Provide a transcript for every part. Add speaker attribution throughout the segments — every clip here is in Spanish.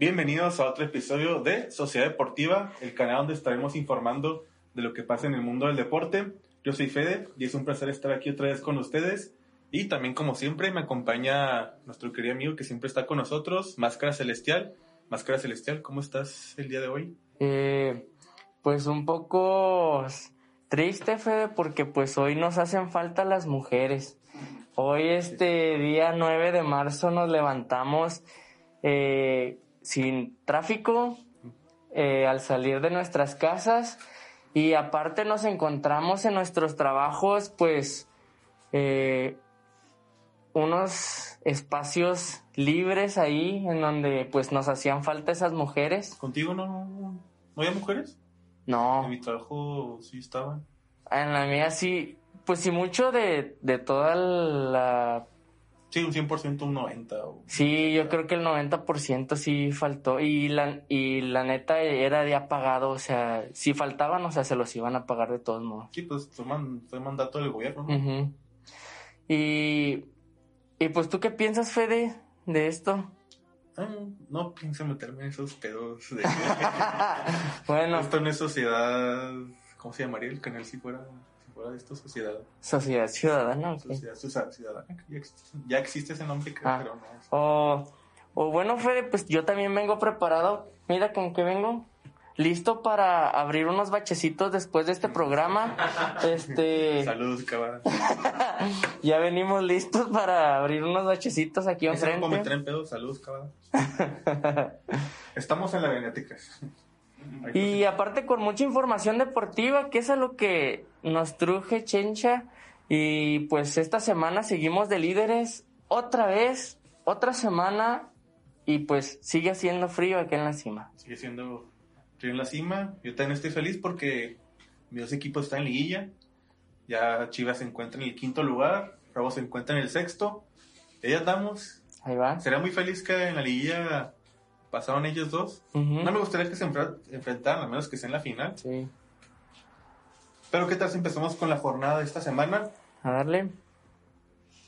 Speaker 1: Bienvenidos a otro episodio de Sociedad Deportiva, el canal donde estaremos informando de lo que pasa en el mundo del deporte. Yo soy Fede y es un placer estar aquí otra vez con ustedes. Y también, como siempre, me acompaña nuestro querido amigo que siempre está con nosotros, Máscara Celestial. Máscara Celestial, ¿cómo estás el día de hoy?
Speaker 2: Eh, pues un poco triste, Fede, porque pues hoy nos hacen falta las mujeres. Hoy, este día 9 de marzo, nos levantamos eh, sin tráfico eh, al salir de nuestras casas y aparte nos encontramos en nuestros trabajos, pues, eh, unos espacios libres ahí en donde pues nos hacían falta esas mujeres.
Speaker 1: ¿Contigo no, no había mujeres?
Speaker 2: No.
Speaker 1: En mi trabajo sí estaban.
Speaker 2: En la mía sí, pues sí mucho de, de toda la...
Speaker 1: Sí, un 100%, un 90%. O...
Speaker 2: Sí, yo creo que el 90% sí faltó y la, y la neta era de apagado, o sea, si faltaban, o sea, se los iban a pagar de todos modos.
Speaker 1: Sí, pues fue, man, fue mandato del gobierno. ¿no?
Speaker 2: Ujú. Y, y pues tú qué piensas, Fede, de esto?
Speaker 1: Ah, no pienso meterme en esos pedos de...
Speaker 2: bueno,
Speaker 1: Esto no es sociedad... ¿Cómo se llamaría el canal si fuera, de esto? Sociedad...
Speaker 2: sociedad ciudadana.
Speaker 1: Sociedad, sociedad ciudadana. Ya existe, ya existe ese nombre, creo,
Speaker 2: Ah.
Speaker 1: pero no es...
Speaker 2: O, o bueno, Fede, pues yo también vengo preparado. Mira con qué vengo. Listo para abrir unos bachecitos después de este programa. Este,
Speaker 1: Saludos, cabrón.
Speaker 2: ya venimos listos para abrir unos bachecitos aquí enfrente.
Speaker 1: en pedo. Saludos, cabrón. Estamos en la Venética.
Speaker 2: Y aparte con mucha información deportiva, que es a lo que nos truje Chencha. Y pues esta semana seguimos de líderes otra vez, otra semana. Y pues sigue haciendo frío aquí en la cima.
Speaker 1: Sigue siendo frío en la cima. Yo también estoy feliz porque mis dos equipos están en liguilla. Ya Chivas se encuentra en el quinto lugar. Bravo se encuentra en el sexto. Y ahí andamos.
Speaker 2: Ahí va.
Speaker 1: Sería muy feliz que en la liguilla pasaron ellos dos. No me gustaría que se enfrentaran, a menos que sea en la final.
Speaker 2: Sí.
Speaker 1: Pero ¿qué tal si empezamos con la jornada de esta semana?
Speaker 2: A darle.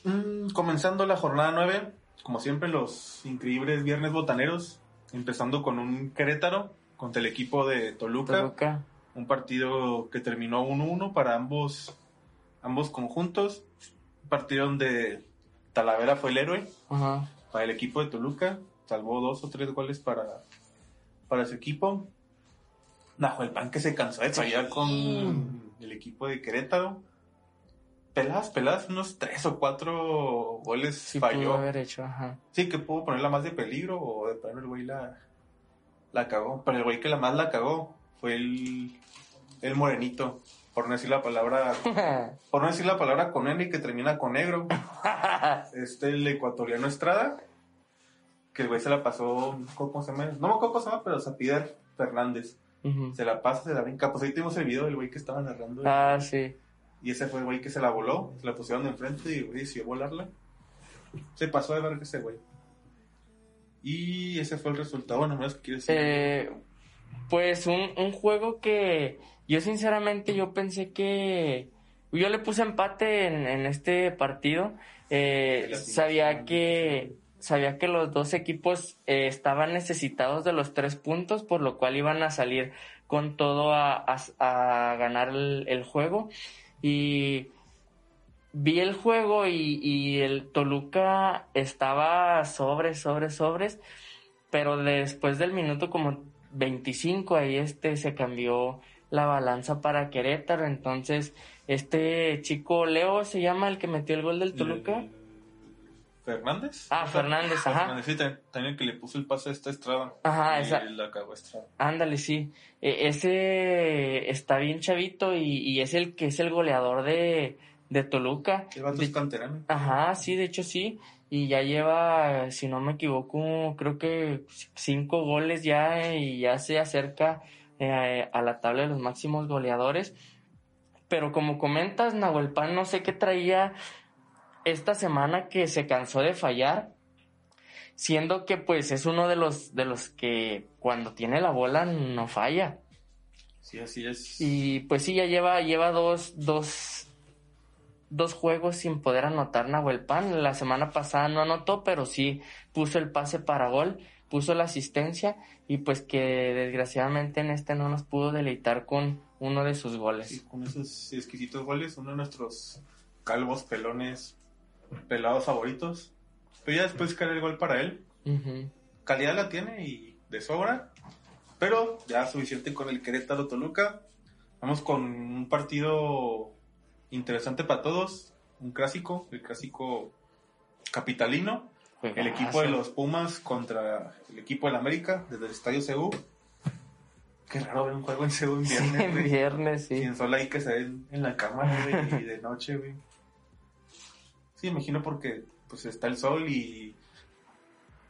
Speaker 1: Mm, comenzando la jornada 9, como siempre, los increíbles viernes botaneros, empezando con un Querétaro contra el equipo de Toluca,
Speaker 2: Toluca.
Speaker 1: un partido que terminó 1-1 para ambos, ambos conjuntos, un partido donde Talavera fue el héroe
Speaker 2: Ajá.
Speaker 1: para el equipo de Toluca, salvó dos o tres goles para, para su equipo. Nahuel que se cansó de fallar con el equipo de Querétaro. Peladas, peladas, unos tres o cuatro goles
Speaker 2: Sí
Speaker 1: falló.
Speaker 2: pudo haber hecho, ajá.
Speaker 1: Sí, que pudo ponerla más de peligro o de plano el güey la, la cagó. Pero el güey que la más la cagó fue el, el morenito. Por no decir la palabra, por no decir la palabra con N que termina con negro. Este, el ecuatoriano Estrada. Que el güey se la pasó, ¿cómo se llama? No me acuerdo cómo se llama, pero Zapider Fernández. Se la pasa, se la brinca. Pues ahí tenemos el video del güey que estaba narrando.
Speaker 2: Ah, sí.
Speaker 1: Y ese fue el güey que se la voló, se la pusieron enfrente y güey decidió volarla. Se pasó de ver ese güey. Y ese fue el resultado, bueno, menos que quiero decir.
Speaker 2: Eh, pues un, un juego que yo sinceramente yo pensé que yo le puse empate en, en este partido. Eh, sabía que sabía que los dos equipos eh, estaban necesitados de los tres puntos, por lo cual iban a salir con todo a, a- a ganar el, el juego. Y vi el juego y, y el Toluca estaba sobres, sobres, sobres, pero después del minuto como 25 ahí este se cambió la balanza para Querétaro, entonces este chico Leo se llama el que metió el gol del Toluca.
Speaker 1: ¿Fernández?
Speaker 2: Ah, Fernández, ajá.
Speaker 1: Fernández, sí, también, también que le puso el pase a esta Estrada.
Speaker 2: Ajá,
Speaker 1: y
Speaker 2: esa-
Speaker 1: la cagó Estrada.
Speaker 2: Ándale, sí. E- ese está bien chavito y, y es el que es el goleador de, de Toluca.
Speaker 1: El vato
Speaker 2: De-
Speaker 1: es canterano.
Speaker 2: Ajá, sí, de hecho sí. Y ya lleva, si no me equivoco, creo que cinco goles ya y ya se acerca eh, a la tabla de los máximos goleadores. Pero como comentas, Nahuel Pan, no sé qué traía esta semana que se cansó de fallar. Siendo que pues es uno de los de los que cuando tiene la bola no falla.
Speaker 1: Sí, así es.
Speaker 2: Y pues sí, ya lleva, lleva dos, dos, dos juegos sin poder anotar Nahuel Pan. La semana pasada no anotó, pero sí puso el pase para gol puso la asistencia y pues que desgraciadamente en este no nos pudo deleitar con uno de sus goles.
Speaker 1: Sí, con esos exquisitos goles, uno de nuestros calvos, pelones, pelados favoritos. Pero ya después cae el gol para él. Calidad la tiene y de sobra. Pero ya suficiente con el Querétaro Toluca. Vamos con un partido interesante para todos. Un clásico, el clásico capitalino. El equipo de los Pumas contra el equipo del América desde el Estadio CU. Qué raro ver un juego en CU en
Speaker 2: Sí,
Speaker 1: viernes.
Speaker 2: en
Speaker 1: güey.
Speaker 2: viernes, sí.
Speaker 1: Sin sol ahí que se ven en la cámara, güey, y de noche, güey. Sí, imagino porque pues está el sol y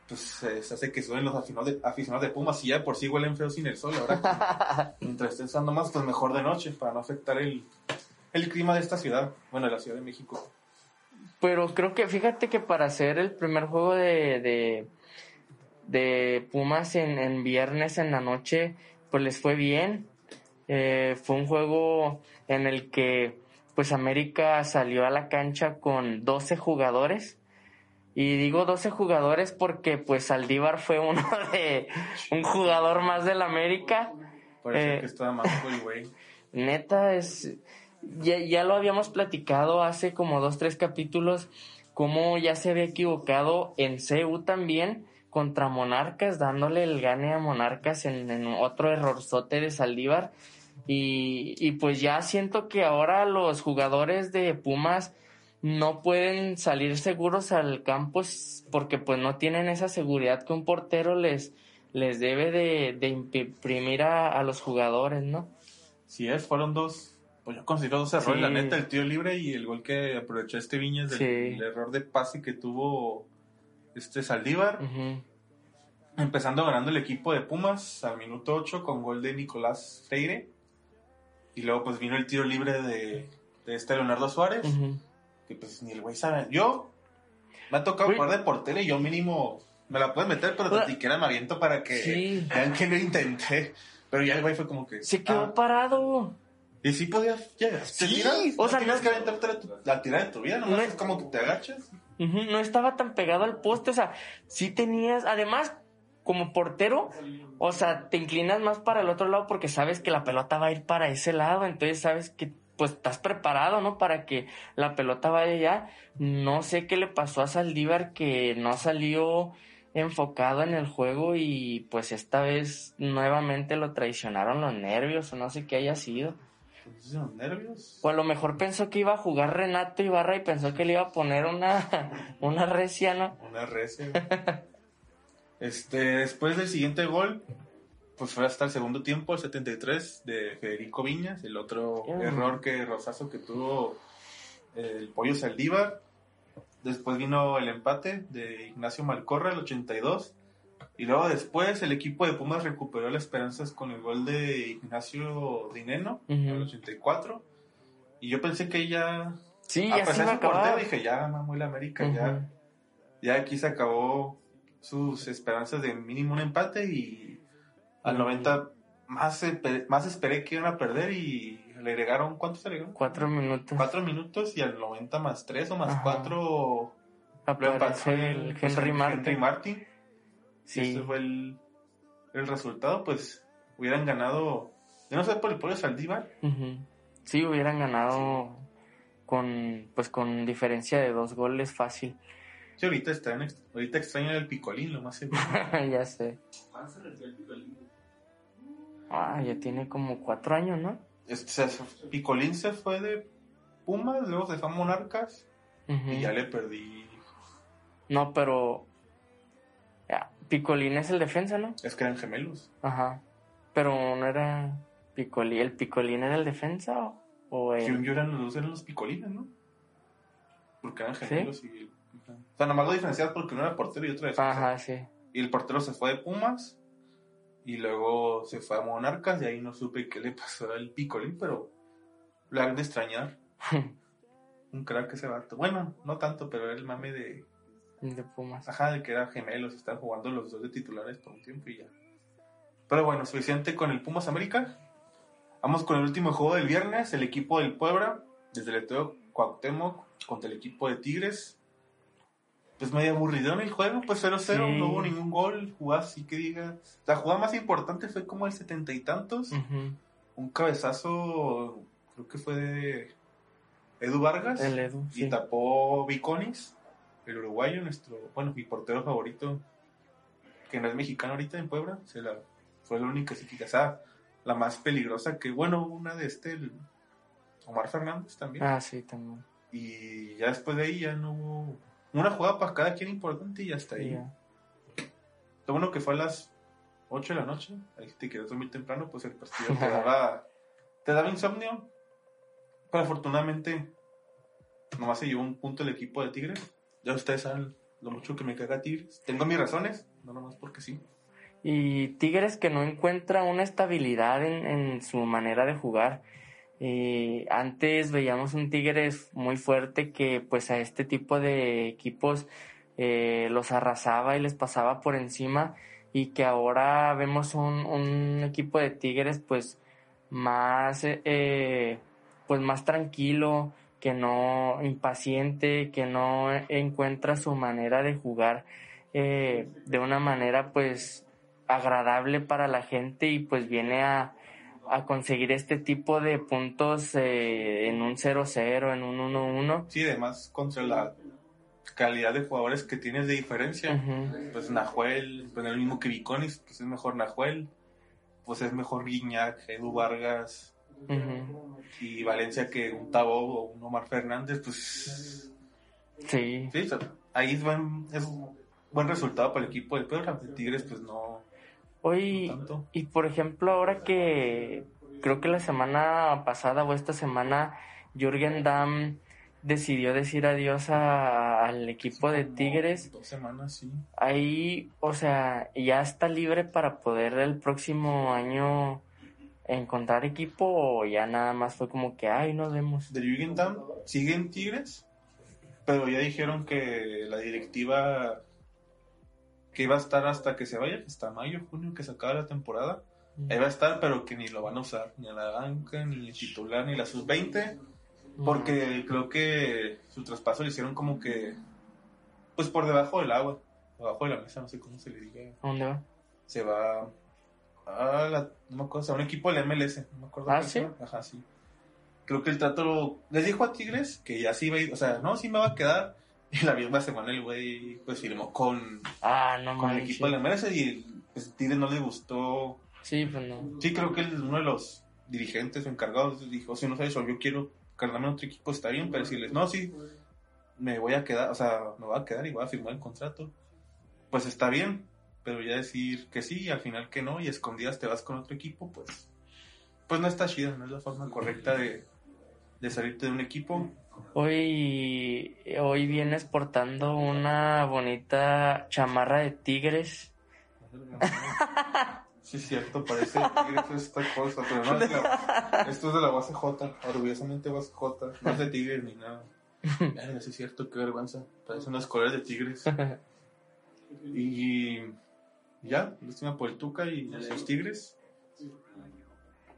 Speaker 1: pues se hace que suben los aficionados de, aficionados de Pumas y ya por sí huelen feo sin el sol. Ahora, mientras esté usando más, pues mejor de noche para no afectar el, el clima de esta ciudad, bueno, de la Ciudad de México.
Speaker 2: Pero creo que, fíjate que para hacer el primer juego de, de, de Pumas en, en viernes en la noche, pues les fue bien. Eh, fue un juego en el que pues América salió a la cancha con 12 jugadores. Y digo 12 jugadores porque pues Saldívar fue uno de un jugador más del América.
Speaker 1: Parece
Speaker 2: Eh.
Speaker 1: que estaba más el güey.
Speaker 2: Neta, es. Ya, ya lo habíamos platicado hace como dos, tres capítulos, cómo ya se había equivocado en CU también contra Monarcas, dándole el gane a Monarcas en, en otro errorzote de Saldívar. Y, y pues ya siento que ahora los jugadores de Pumas no pueden salir seguros al campo porque pues no tienen esa seguridad que un portero les, les debe de, de imprimir a, a los jugadores, ¿no?
Speaker 1: Si es, fueron dos. Pues yo considero dos errores,
Speaker 2: Sí.
Speaker 1: la neta, el tiro libre y el gol que aprovechó este Viñas del
Speaker 2: Sí.
Speaker 1: el error de pase que tuvo este Saldívar. Empezando ganando el equipo de Pumas al minuto 8 con gol de Nicolás Freire. Y luego pues vino el tiro libre de, de este Leonardo Suárez.
Speaker 2: Ujú.
Speaker 1: Que pues ni el güey sabe. Yo me ha tocado jugar de portero y yo mínimo me la puedes meter, pero ni siquiera me aviento para que
Speaker 2: Sí.
Speaker 1: vean que lo intenté. Pero ya el güey fue como que...
Speaker 2: Se quedó
Speaker 1: ah,
Speaker 2: parado.
Speaker 1: y sí podías llegar.
Speaker 2: Sí,
Speaker 1: tiras,
Speaker 2: o sea,
Speaker 1: tienes
Speaker 2: no-
Speaker 1: que aventarte la, tu- la tirada de tu vida, nomás
Speaker 2: No-
Speaker 1: es como que te agachas.
Speaker 2: Ujú, No estaba tan pegado al poste, o sea, sí tenías, además, como portero, o sea, te inclinas más para el otro lado porque sabes que la pelota va a ir para ese lado, entonces sabes que pues estás preparado, ¿no? Para que la pelota vaya allá. No sé qué le pasó a Saldívar que no salió enfocado en el juego y pues esta vez nuevamente lo traicionaron los nervios o no sé qué haya sido.
Speaker 1: Los nervios.
Speaker 2: O a lo mejor pensó que iba a jugar Renato Ibarra y pensó que le iba a poner una, una recia, ¿no?
Speaker 1: Una recia. este, después del siguiente gol, pues fue hasta el segundo tiempo, el 73, de Federico Viñas, el otro
Speaker 2: Mm.
Speaker 1: error que Rosazo que tuvo el pollo Saldívar. Después vino el empate de Ignacio Malcorra, el 82. Y luego después el equipo de Pumas recuperó las esperanzas con el gol de Ignacio Dineno,
Speaker 2: Ujú.
Speaker 1: el 84. Y yo pensé que ya...
Speaker 2: Sí,
Speaker 1: a
Speaker 2: ya se iba a
Speaker 1: portero, dije, ya mamó el América, ya ya aquí se acabó sus esperanzas de mínimo un empate y al
Speaker 2: Mm.
Speaker 1: 90 más, espe- más esperé que iban a perder y le agregaron, ¿cuántos se agregaron?
Speaker 2: Cuatro minutos.
Speaker 1: Cuatro minutos y al 90 más tres o más
Speaker 2: Ajá.
Speaker 1: cuatro empató
Speaker 2: Aparece el
Speaker 1: pues,
Speaker 2: Henry Martin.
Speaker 1: Henry Martin.
Speaker 2: Sí.
Speaker 1: Y ese fue el, el resultado, pues hubieran ganado, yo no sé por el pollo Saldívar,
Speaker 2: Ujú. Sí, hubieran ganado con, pues con diferencia de dos goles fácil.
Speaker 1: Sí, ahorita, están, ahorita extrañan el picolín, lo más seguro.
Speaker 2: ya sé. Ah, ya tiene como cuatro años, ¿no?
Speaker 1: Este, se- Picolín se fue de Pumas, luego se fue a Monarcas y ya le perdí.
Speaker 2: No, pero... ya, Picolín es el defensa, ¿no?
Speaker 1: Es que eran gemelos.
Speaker 2: Ajá. Pero no era Picolín. ¿El Picolín era el defensa o, o el-
Speaker 1: Según yo eran los dos eran los Picolines, ¿no? Porque eran gemelos y. ajá. O sea, nomás lo diferencias porque uno era portero y otro defensa.
Speaker 2: Ajá, sí.
Speaker 1: Y el portero se fue de Pumas y luego se fue a Monarcas y ahí no supe qué le pasó al Picolín, pero lo han de extrañar. Un crack ese vato. Bueno, no tanto, pero era el mame de.
Speaker 2: de Pumas.
Speaker 1: Ajá, de que eran gemelos, estaban jugando los dos de titulares por un tiempo y ya. Pero bueno, suficiente con el Pumas América. Vamos con el último juego del viernes, el equipo del Puebla, desde el Estadio Cuauhtémoc contra el equipo de Tigres. Pues medio aburrido en el juego, pues 0-0,
Speaker 2: Sí.
Speaker 1: no hubo ningún gol, jugada así que diga. La jugada más importante fue como el setenta y tantos, un cabezazo, creo que fue de Edu Vargas,
Speaker 2: El Edu,
Speaker 1: y
Speaker 2: sí.
Speaker 1: tapó Viconis, el uruguayo, nuestro, bueno, mi portero favorito, que no es mexicano ahorita en Puebla, se la, fue la única, así que quizá la más peligrosa que, bueno, una de este, el Omar Fernández también.
Speaker 2: Ah, sí, también.
Speaker 1: Y ya después de ahí ya no hubo una jugada para cada quien importante y hasta ahí. Lo bueno que fue a las 8 de la noche, ahí te quedas dormir temprano, pues el partido te daba, te daba insomnio. Pero afortunadamente, nomás se llevó un punto el equipo de Tigres. Ya ustedes saben lo mucho que me caga Tigres. Tengo mis razones, no nomás porque sí.
Speaker 2: Y Tigres que no encuentra una estabilidad en, en su manera de jugar. Eh, antes veíamos un Tigres muy fuerte que pues a este tipo de equipos eh, los arrasaba y les pasaba por encima y que ahora vemos un, un equipo de Tigres pues más eh, pues más tranquilo que no impaciente que no encuentra su manera de jugar de una manera pues agradable para la gente y pues viene a, a conseguir este tipo de puntos eh, en un 0-0, en un 1-1.
Speaker 1: Sí, además contra la calidad de jugadores que tienes de diferencia. Pues Nahuel, pues el mismo que Viconis, pues es mejor Nahuel. Pues es mejor Guiñac, Edu Vargas y Valencia que un Tabo o un Omar Fernández, pues
Speaker 2: Sí,
Speaker 1: sí, ahí es buen, es buen resultado para el equipo de Puebla. El Tigres pues no, no tanto.
Speaker 2: y por ejemplo, ahora que creo que la semana pasada o esta semana, Jürgen Damm decidió decir adiós a- al equipo de Tigres.
Speaker 1: Dos semanas, sí.
Speaker 2: ahí, o sea, ya está libre para poder el próximo año encontrar equipo o ya nada más fue como que, ay, nos vemos.
Speaker 1: De Jürgen Damm sigue en Tigres, pero ya dijeron que la directiva que iba a estar hasta que se vaya, hasta mayo, junio, que se acabe la temporada. Ahí va a estar, pero que ni lo van a usar, ni a la banca, ni el titular, ni la sub-20, porque creo que su traspaso lo hicieron como que, pues por debajo del agua, debajo de la mesa, no sé cómo se le diga.
Speaker 2: ¿A dónde va?
Speaker 1: Se va a la, no me acuerdo, sea, un equipo del MLS, no me acuerdo.
Speaker 2: ¿Ah, sí?
Speaker 1: llama. Ajá, sí. Creo que el trato les dijo a Tigres que ya sí iba a ir, o sea, no, sí me va a quedar. Y la misma semana el güey, pues firmó con,
Speaker 2: Ah, no
Speaker 1: con el equipo del MLS y pues, Tigres no le gustó
Speaker 2: Sí, pues no.
Speaker 1: Sí, creo que él es uno de los dirigentes o encargados. Dijo, si no sabes, o yo quiero cargarme a otro equipo, está bien, pero decirles, no, sí, me voy a quedar, o sea, me voy a quedar y voy a firmar el contrato. Pues está bien, pero ya decir que sí y al final que no y escondidas te vas con otro equipo, pues, pues no está chida, no es la forma correcta de, de salirte de un equipo.
Speaker 2: Hoy, hoy vienes portando una bonita chamarra de tigres.
Speaker 1: Sí, es cierto, parece Tigres esta cosa, pero no es de la, esto es de la base J, orgullosamente base J, no es de Tigres ni nada. Sí es cierto, qué vergüenza, parecen unas colores de Tigres. Y ya, lástima por el Tuca y los Tigres.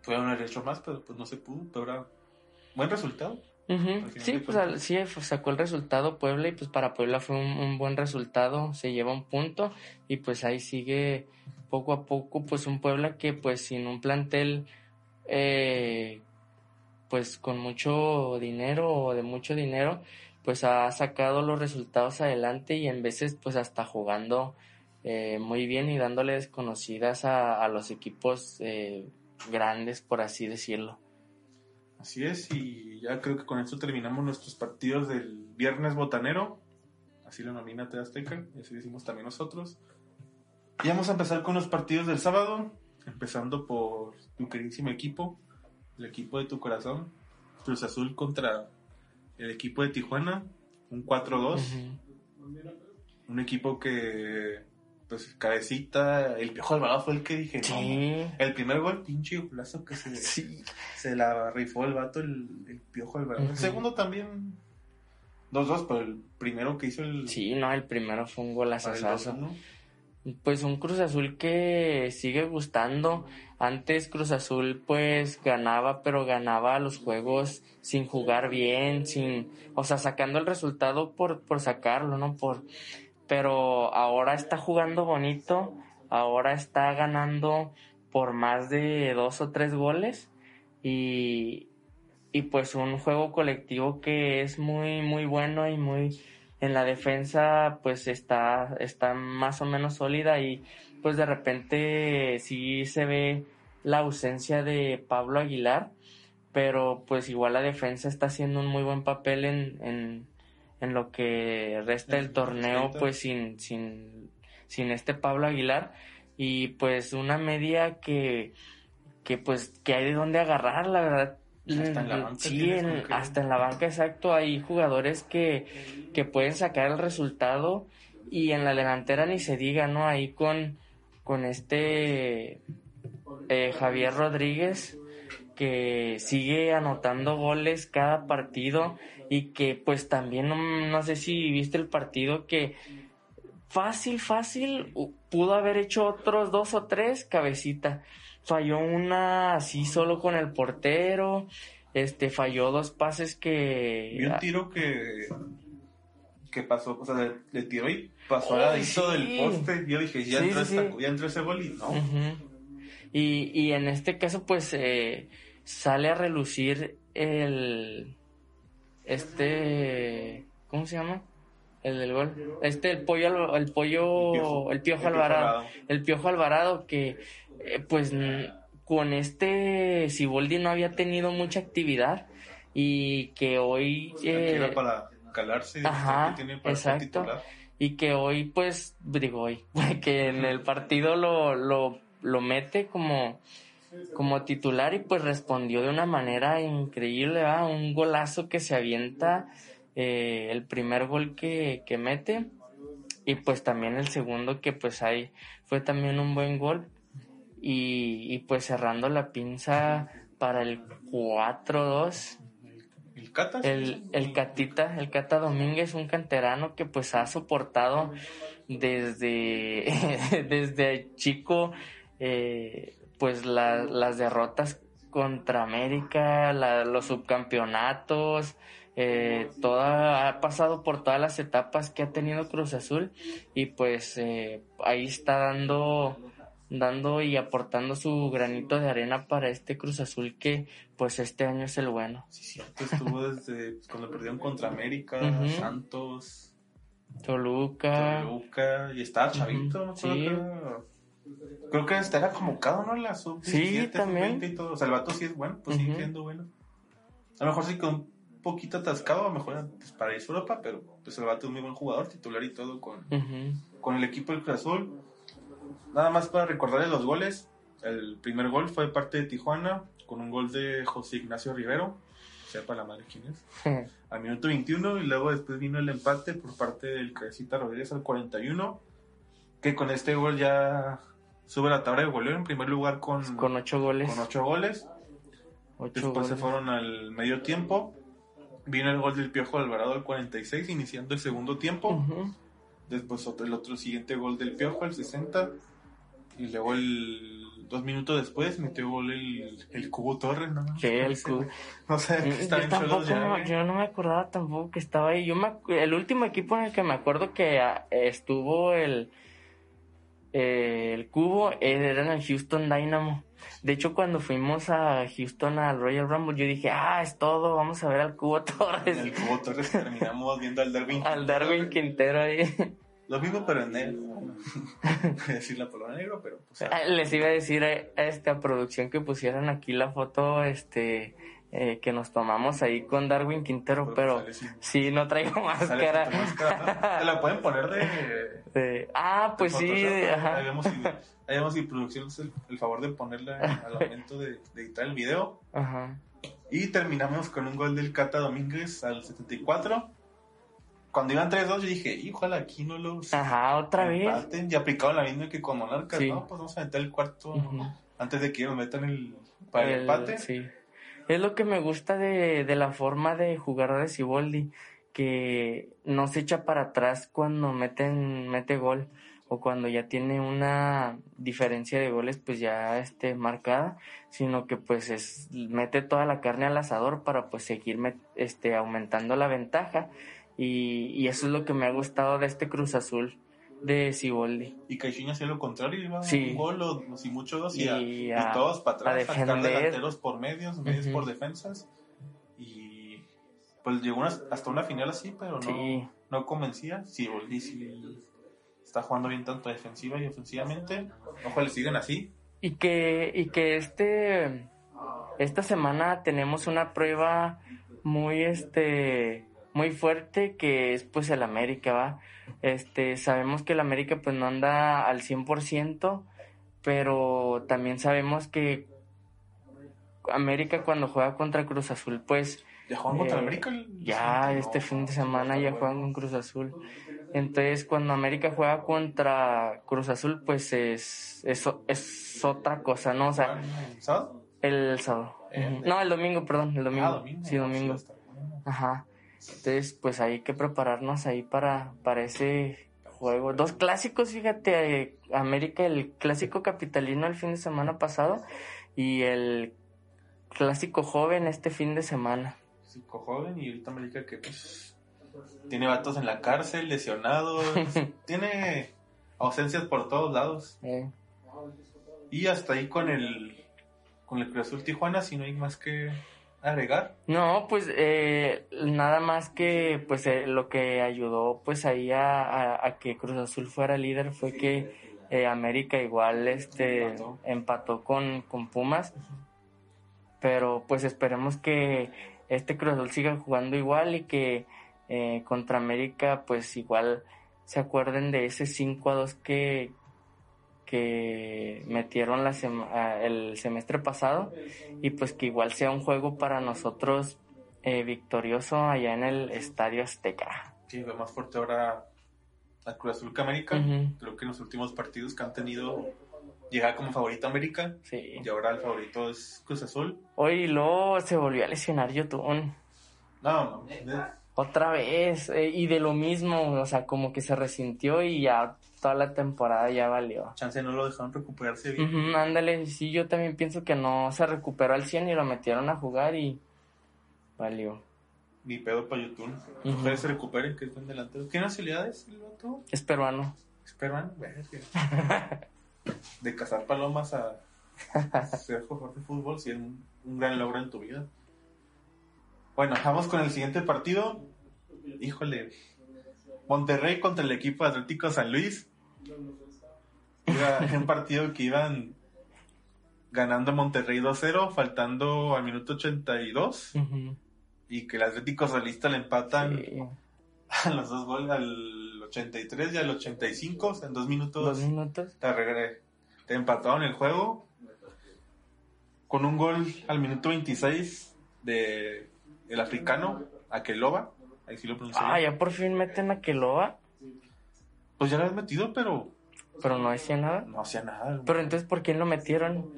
Speaker 1: Pudieron haber hecho más, pero pues no se pudo, pero era buen resultado. Final
Speaker 2: Sí, pues al- sí, sacó el resultado Puebla y pues para Puebla fue un, un buen resultado, se lleva un punto y pues ahí sigue poco a poco pues un Puebla que pues sin un plantel eh, pues con mucho dinero o de mucho dinero pues ha sacado los resultados adelante y en veces pues hasta jugando eh, muy bien y dándole desconocidas a, a los equipos eh, grandes por así decirlo.
Speaker 1: Así es, y ya creo que con esto terminamos nuestros partidos del viernes botanero. Así lo nomina Te Azteca, y así decimos también nosotros. Y vamos a empezar con los partidos del sábado, empezando por tu queridísimo equipo, el equipo de tu corazón, Cruz Azul contra el equipo de Tijuana, un 4-2,
Speaker 2: Ujú.
Speaker 1: un equipo que, pues, cabecita, el Piojo Alvarado fue el que dije, no,
Speaker 2: Sí.
Speaker 1: el primer gol, pinche golazo que se,
Speaker 2: Sí.
Speaker 1: se la rifó el vato, el, el Piojo Alvarado. El
Speaker 2: Ujú.
Speaker 1: segundo también, 2-2, pero el primero que hizo el,
Speaker 2: Sí, no, el primero fue un
Speaker 1: el
Speaker 2: golazazo.
Speaker 1: 2-1.
Speaker 2: pues un Cruz Azul que sigue gustando. Antes Cruz Azul pues ganaba, pero ganaba los juegos sin jugar bien, sin, o sea, sacando el resultado por, por sacarlo, ¿no? Por, pero ahora está jugando bonito, ahora está ganando por más de dos o tres goles y, y pues un juego colectivo que es muy, muy bueno y muy, en la defensa pues está, está más o menos sólida y pues de repente sí se ve la ausencia de Pablo Aguilar, pero pues igual la defensa está haciendo un muy buen papel en, en, en lo que resta del torneo pues sin, sin, sin este Pablo Aguilar y pues una media que, que pues que hay de dónde agarrar, la verdad hasta en la banca. Sí, hasta en la banca, exacto. Hay jugadores que, que pueden sacar el resultado y en la delantera ni se diga, ¿no? Ahí con, con este eh, Javier Rodríguez que sigue anotando goles cada partido y que pues también no, no sé si viste el partido que fácil, fácil pudo haber hecho otros dos o tres cabecita falló una así solo con el portero, este falló dos pases que
Speaker 1: vi un tiro que que pasó, o sea, le, tiró y pasó al ladito del poste. Yo dije, ya, entró ya entró ese gol y no.
Speaker 2: y, y en este caso, pues eh, sale a relucir el. Este. ¿Cómo se llama? El del gol. Este, el pollo, el pollo, el piojo, Alvarado. El piojo Alvarado que eh, pues con este Siboldi no había tenido mucha actividad y que hoy...
Speaker 1: Eh, para calarse.
Speaker 2: Ajá, tiene para exacto. Y que hoy, pues, digo hoy, que en el partido lo, lo, lo mete como, como titular y pues respondió de una manera increíble, un golazo que se avienta, eh, el primer gol que, que mete y pues también el segundo que pues ahí fue también un buen gol y, pues cerrando la pinza para el 4-2.
Speaker 1: ¿El Cata?
Speaker 2: El, el Catita, el Cata Domínguez, un canterano que pues ha soportado desde, desde chico eh, pues las derrotas contra América, los subcampeonatos, eh, toda, ha pasado por todas las etapas que ha tenido Cruz Azul y pues eh, ahí está dando dando y aportando su granito de arena para este Cruz Azul que pues este año es el bueno.
Speaker 1: Sí, cierto, estuvo desde pues, cuando perdieron contra América, Santos,
Speaker 2: Toluca.
Speaker 1: Toluca, y estaba Chavito, ¿no? Sí. Creo que era convocado, ¿no? La sub
Speaker 2: sí, también.
Speaker 1: Y todo. O sea, el vato sí es bueno, pues sigue siendo bueno. A lo mejor sí con un poquito atascado, a lo mejor pues, para ir a Europa, pero pues el vato es muy buen jugador, titular y todo con, con el equipo del Cruz Azul. Nada más para recordarles los goles. El primer gol fue de parte de Tijuana, con un gol de José Ignacio Rivero, sepa la madre quién es, al minuto 21, y luego después vino el empate por parte del Cabecita Rodríguez al 41, que con este gol ya sube la tabla de goleo en primer lugar con,
Speaker 2: con ocho goles.
Speaker 1: Con ocho goles. después se fueron al medio tiempo. Vino el gol del Piojo Alvarado al 46, iniciando el segundo tiempo. Después el otro siguiente gol del Piojo al 60 y luego el dos minutos después metió gol el, el Cubo Torres, ¿no?
Speaker 2: Sí, el Cubo.
Speaker 1: No sé,
Speaker 2: yo, tampoco, yo no me acordaba tampoco que estaba ahí. Yo me, el último equipo en el que me acuerdo que ah, estuvo el, eh, el Cubo era en el Houston Dynamo. De hecho, cuando fuimos a Houston al Royal Rumble, yo dije, ah, es todo, vamos a ver al Cubo Torres.
Speaker 1: El Cubo Torres terminamos viendo al Darwin
Speaker 2: Al Darwin Quintero ahí.
Speaker 1: Lo mismo, pero en negro. Voy a decir la palabra negro, pero pues,
Speaker 2: ah, Les iba a decir a, esta producción que pusieran aquí la foto este eh, que nos tomamos ahí con Darwin Quintero, pero, pues, sí, no traigo máscara.
Speaker 1: Te la pueden poner
Speaker 2: de. ah, pues sí.
Speaker 1: Ajá. Habíamos si producción el, el, favor de ponerla al momento de, de editar el video.
Speaker 2: Ajá.
Speaker 1: Y terminamos con un gol del Cata Domínguez al 74 cuando iban 3-2, yo dije, híjole, aquí no lo.
Speaker 2: Ajá, otra vez.
Speaker 1: Y aplicaban la misma que con Monarcas, ¿no? Pues vamos a meter el cuarto antes de que ellos metan el, para el, empate.
Speaker 2: Sí. Es lo que me gusta de, de la forma de jugar de Ciboldi, que no se echa para atrás cuando meten, mete gol. o cuando ya tiene una diferencia de goles pues ya este marcada, sino que pues es mete toda la carne al asador para pues seguir este aumentando la ventaja y, y eso es lo que me ha gustado de este Cruz Azul de Siboldi.
Speaker 1: Y Caixinha hacía lo contrario, iba
Speaker 2: Sí.
Speaker 1: un gol o si mucho dos y,
Speaker 2: Y
Speaker 1: a- y todos para atrás, sacar
Speaker 2: defender.
Speaker 1: delanteros por medios, medios por defensas y pues llegó una- hasta una final así, pero no,
Speaker 2: Sí.
Speaker 1: no convencía. Siboldi sí está jugando bien tanto defensiva y ofensivamente. Ojalá sigan así.
Speaker 2: Y que, y que este, esta semana tenemos una prueba muy, este, muy fuerte que es pues el América, ¿va? Este, sabemos que el América pues no anda al 100%, pero también sabemos que América cuando juega contra Cruz Azul pues
Speaker 1: ¿Ya jugaron contra
Speaker 2: Eh,
Speaker 1: América? el-
Speaker 2: ya este fin de semana ya juegan con Cruz Azul. Entonces, cuando América juega contra Cruz Azul, pues es, es, es otra cosa, ¿no? O sea,
Speaker 1: ¿El sábado?
Speaker 2: el sábado. No, el domingo, perdón, el domingo.
Speaker 1: Ah, domingo.
Speaker 2: Sí, domingo. Ajá. Entonces, pues hay que prepararnos ahí para, para ese juego. Dos clásicos, fíjate, eh, América, el clásico capitalino el fin de semana pasado y el clásico joven este fin de semana.
Speaker 1: Psico joven y ahorita América que pues, tiene vatos en la cárcel, lesionados, tiene ausencias por todos lados.
Speaker 2: Eh,
Speaker 1: Y hasta ahí con el con el Cruz Azul Tijuana, si no hay más que agregar.
Speaker 2: No, pues eh, nada más que pues eh, lo que ayudó pues ahí a, a- a que Cruz Azul fuera líder fue que eh, América igual este
Speaker 1: Empató.
Speaker 2: empató con, con Pumas, pero pues esperemos que este Cruz Azul siga jugando igual y que eh, contra América pues igual se acuerden de ese 5 a 2 que que metieron la ah, el semestre pasado y pues que igual sea un juego para nosotros eh, victorioso allá en el Estadio Azteca.
Speaker 1: Sí, ve más fuerte ahora a Cruz Azul que América. Creo que en los últimos partidos que han tenido llega como favorito América
Speaker 2: Sí.
Speaker 1: y ahora el favorito es Cruz Azul.
Speaker 2: Hoy luego se volvió a lesionar Yotun.
Speaker 1: No, mames.
Speaker 2: Otra vez. eh, y de lo mismo, o sea, como que se resintió y ya toda la temporada ya valió.
Speaker 1: chance no lo dejaron recuperarse bien.
Speaker 2: Ándale, sí, yo también pienso que no se recuperó al 100 y lo metieron a jugar y valió.
Speaker 1: Ni pedo para YouTube.
Speaker 2: Ujú.
Speaker 1: Ojalá se recuperen, que es buen delantero. ¿Qué nacionalidad es el vato?
Speaker 2: Es peruano.
Speaker 1: Esperan, de cazar palomas a ser jugador de fútbol, si es un, un gran logro en tu vida. Bueno, vamos con el siguiente partido. Híjole, Monterrey contra el equipo Atlético San Luis. Era un partido que iban ganando Monterrey 2-0, faltando al minuto 82,
Speaker 2: Ujú,
Speaker 1: y que el Atlético Solista le empatan
Speaker 2: sí.
Speaker 1: a los dos goles, al 83 y al 85, o sea, en dos minutos
Speaker 2: Dos minutos.
Speaker 1: te, regre- te empataron el juego con un gol al minuto 26 de el africano Akeloba, ahí sí lo pronuncié.
Speaker 2: Ah, ya por fin meten a Keloa,
Speaker 1: Pues ya lo has metido, pero
Speaker 2: pero no decía nada.
Speaker 1: no hacía nada.
Speaker 2: Pero entonces, ¿por quién lo metieron?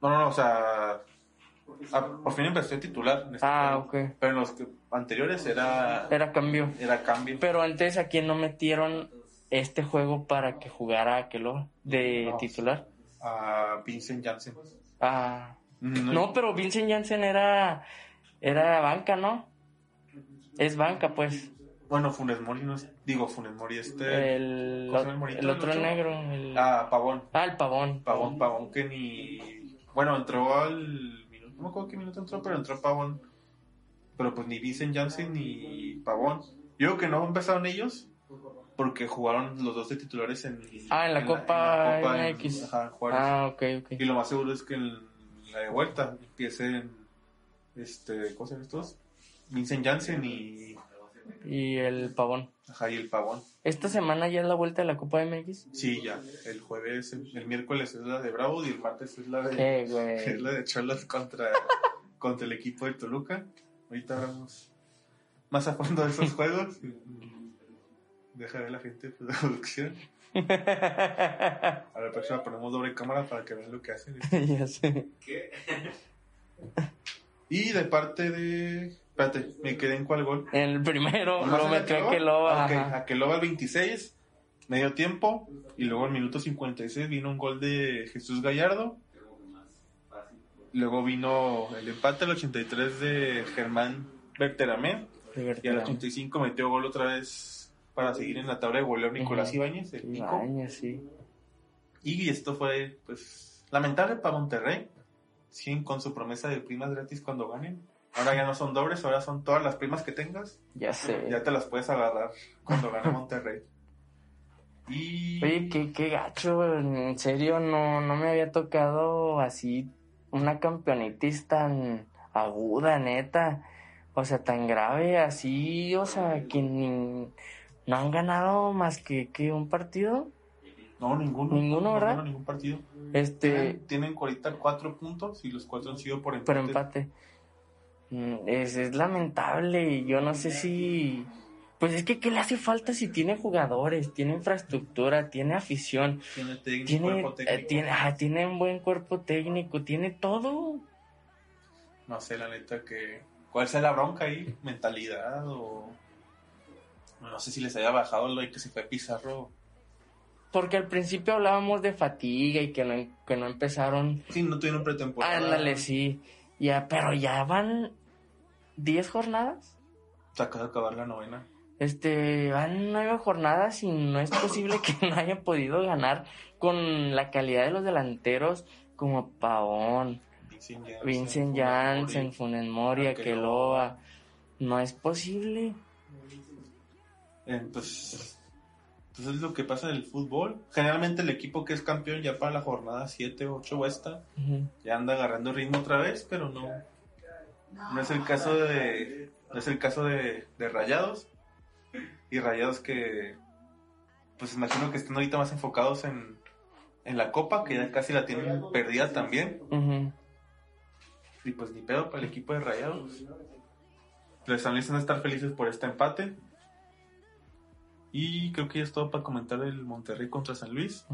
Speaker 1: No, no, no, o sea, a- por fin empecé a titular. en este
Speaker 2: Ah,
Speaker 1: juego.
Speaker 2: ok.
Speaker 1: Pero en los que- anteriores era,
Speaker 2: Era cambio.
Speaker 1: era cambio.
Speaker 2: Pero antes, ¿a quién no metieron este juego para que jugara a Keloa de
Speaker 1: No.
Speaker 2: titular?
Speaker 1: A Vincent Janssen.
Speaker 2: Ah,
Speaker 1: No,
Speaker 2: no, pero Vincent Janssen era, era banca, ¿no? Es banca, pues.
Speaker 1: Bueno, Funes Mori no es- digo Funes Mori este
Speaker 2: El,
Speaker 1: ¿cómo se llama el
Speaker 2: el
Speaker 1: el
Speaker 2: otro
Speaker 1: otro?
Speaker 2: negro. El,
Speaker 1: ah Pavón,
Speaker 2: ah, el pavón.
Speaker 1: Pavón, Pavón que ni bueno, entró al minuto, no me acuerdo qué minuto entró, pero entró Pavón. Pero pues ni Vincent Janssen ni Pavón. Yo creo que no empezaron ellos porque jugaron los dos de titulares en
Speaker 2: Ah, en la Copa
Speaker 1: en la
Speaker 2: MX.
Speaker 1: ajá, Juárez.
Speaker 2: Ah, ok, ok.
Speaker 1: Y lo más seguro es que en la de vuelta empiecen este, ¿cómo se estos? Vincent Janssen y
Speaker 2: Y el pavón.
Speaker 1: ajá, y el Pavón.
Speaker 2: Esta semana ya es la vuelta de la Copa MX.
Speaker 1: Sí, ya. El jueves, el, el miércoles es la de Bravo y el martes es la de,
Speaker 2: Eh,
Speaker 1: es la de Cholos contra, contra el equipo de Toluca. Ahorita hablamos más a fondo de esos juegos. Deja ver la gente de producción. A la próxima ponemos doble cámara para que vean lo que hacen.
Speaker 2: ya sé.
Speaker 1: Y de parte de. Espérate, me quedé en cuál gol.
Speaker 2: El primero
Speaker 1: ¿Nomás
Speaker 2: lo
Speaker 1: en
Speaker 2: metió a
Speaker 1: Akeloba?
Speaker 2: Keloa.
Speaker 1: Ah, ok,
Speaker 2: ajá.
Speaker 1: Akeloba al 26. medio tiempo y luego al minuto 56 vino un gol de Jesús Gallardo. Luego vino el empate al 83 de Germán Berteramé y al 85 metió gol otra vez para seguir en la tabla de goleo Nicolás Ibáñez, el.
Speaker 2: Ibáñez, sí.
Speaker 1: Y esto fue, pues, lamentable para Monterrey. Siguen con su promesa de primas gratis cuando ganen. Ahora ya no son dobles, ahora son todas las primas que tengas.
Speaker 2: Ya sé.
Speaker 1: Ya te las puedes agarrar cuando gane Monterrey. Y...
Speaker 2: Oye, qué, qué gacho, en serio, no, no me había tocado así una campeonitis tan aguda, neta. O sea, tan grave, así, o sea, que ni- no han ganado más que, que un partido.
Speaker 1: No, ninguno.
Speaker 2: Ninguno,
Speaker 1: No
Speaker 2: ¿verdad?
Speaker 1: ganaron ningún partido.
Speaker 2: Este,
Speaker 1: Tienen, tienen ahorita cuatro puntos y los cuatro han sido por empate.
Speaker 2: por empate. Mm, Es, es lamentable y yo no sé si... Pues es que, ¿qué le hace falta si tiene jugadores, tiene infraestructura, tiene afición,
Speaker 1: Tiene técnico,
Speaker 2: tiene,
Speaker 1: cuerpo técnico.
Speaker 2: eh, tiene un buen cuerpo técnico, tiene todo?
Speaker 1: No sé, la neta, que... ¿Cuál sea la bronca ahí? ¿Mentalidad o...? No sé si les haya bajado lo de que se fue Pizarro.
Speaker 2: Porque al principio hablábamos de fatiga y que no, que no empezaron.
Speaker 1: Sí, no tuvieron pretemporada.
Speaker 2: Ándale, sí. Ya, pero ya van 10 jornadas.
Speaker 1: Se acaba de acabar la novena.
Speaker 2: Este, van nueve jornadas y no es posible que no haya podido ganar con la calidad de los delanteros como Pavón,
Speaker 1: Vincent Janssen,
Speaker 2: Vincent Janssen,
Speaker 1: Mori.
Speaker 2: Funes Mori,
Speaker 1: Arqueloa.
Speaker 2: Akeloa. No es posible.
Speaker 1: Entonces, entonces es lo que pasa en el fútbol. Generalmente el equipo que es campeón ya para la jornada 7, 8 o esta, ya anda agarrando ritmo otra vez, pero no. No es el caso de. No es el caso de, de Rayados. Y Rayados que. Pues imagino que están ahorita más enfocados en, en la copa, que ya casi la tienen perdida también. Y pues ni pedo para el equipo de Rayados. Les analizan estar felices por este empate. Y creo que ya es todo para comentar el Monterrey contra San Luis.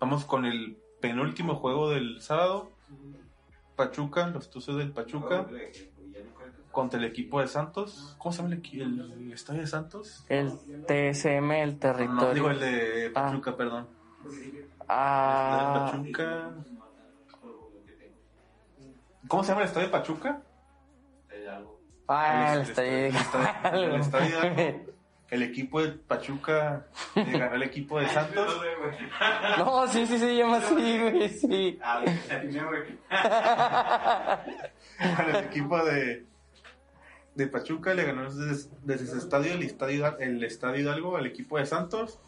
Speaker 1: Vamos con el penúltimo juego del sábado. Pachuca, los Tuzos del Pachuca contra el equipo de Santos. ¿Cómo se llama el, equi- el- el estadio de Santos?
Speaker 2: El TSM, el
Speaker 1: No,
Speaker 2: territorio.
Speaker 1: digo el de Pachuca, perdón.
Speaker 2: Ah,
Speaker 1: El de Pachuca. ¿Cómo se llama el estadio de Pachuca?
Speaker 2: ah, el
Speaker 1: el
Speaker 2: estadio.
Speaker 1: el estadio- el estadio Hidalgo. El equipo de Pachuca le ganó al equipo de Santos.
Speaker 2: No, sí, sí, se llama así, güey, sí.
Speaker 1: Al equipo de, de Pachuca le ganó desde, desde su estadio el, estadio, el estadio Hidalgo al equipo de Santos.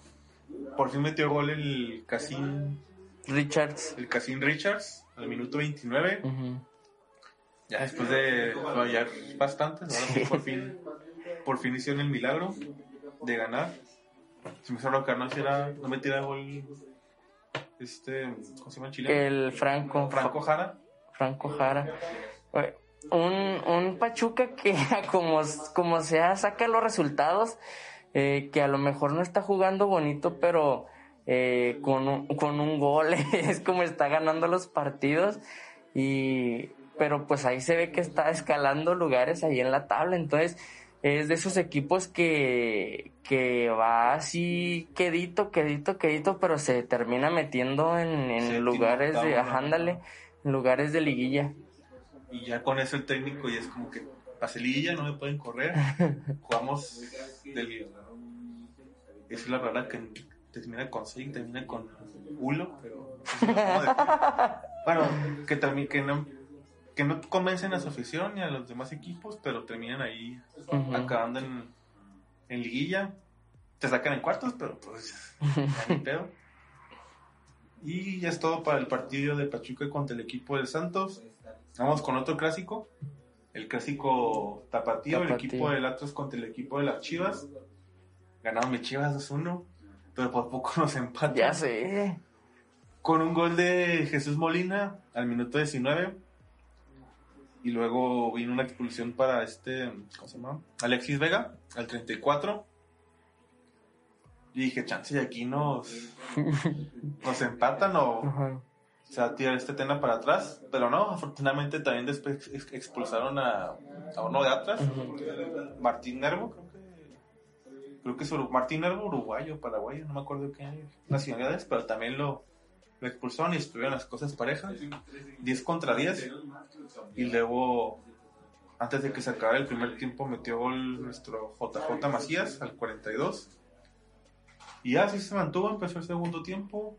Speaker 1: Por fin metió gol el Casín,
Speaker 2: Richards.
Speaker 1: el Casín Richards al minuto 29.
Speaker 2: Ujú.
Speaker 1: Ya después de fallar bastante, ahora sí por fin, por fin hicieron el milagro de ganar. Se me hizo que no, hiciera, no metiera gol este, ¿cómo se llama el chileno?
Speaker 2: El Franco.
Speaker 1: Franco Jara.
Speaker 2: Franco Jara. Un, un Pachuca que como, como sea saca los resultados, eh, que a lo mejor no está jugando bonito, pero eh, con, un, con un gol es como está ganando los partidos y pero pues ahí se ve que está escalando lugares ahí en la tabla, entonces es de esos equipos que, que va así quedito, quedito, quedito, pero se termina metiendo en, en lugares de, ajá, ándale, en lugares de liguilla.
Speaker 1: Y ya con eso el técnico y es como que paselilla, no me pueden correr. Jugamos del... Esa es la palabra que termina con y termina con Ulo, pero... bueno, que, termi- que, no, que no convencen a su afición ni a los demás equipos, pero terminan ahí acabando en, en liguilla. Te sacan en cuartos, pero pues ya ni pedo. Y ya es todo para el partido de Pachuca contra el equipo de Santos. Vamos con otro clásico. El clásico tapatío, el equipo del Atlas contra el equipo de las Chivas. Ganaron mis Chivas 2-1, pero por poco nos empatan.
Speaker 2: Ya sé.
Speaker 1: Con un gol de Jesús Molina al minuto 19. Y luego vino una expulsión para este, ¿cómo se llama? Alexis Vega, al 34. Y dije, chance, y aquí nos, nos empatan o
Speaker 2: Ajá.
Speaker 1: se va a tirar este tema para atrás. Pero no, afortunadamente también después ex- expulsaron a, a uno de atrás, Martín Nervo, creo que, creo que es Martín era uruguayo, paraguayo, no me acuerdo qué nacionalidades, pero también lo, lo expulsaron y estuvieron las cosas parejas, 10 contra 10, y luego, antes de que se acabara el primer tiempo, metió gol nuestro JJ Macías al 42, y así se mantuvo, empezó el segundo tiempo,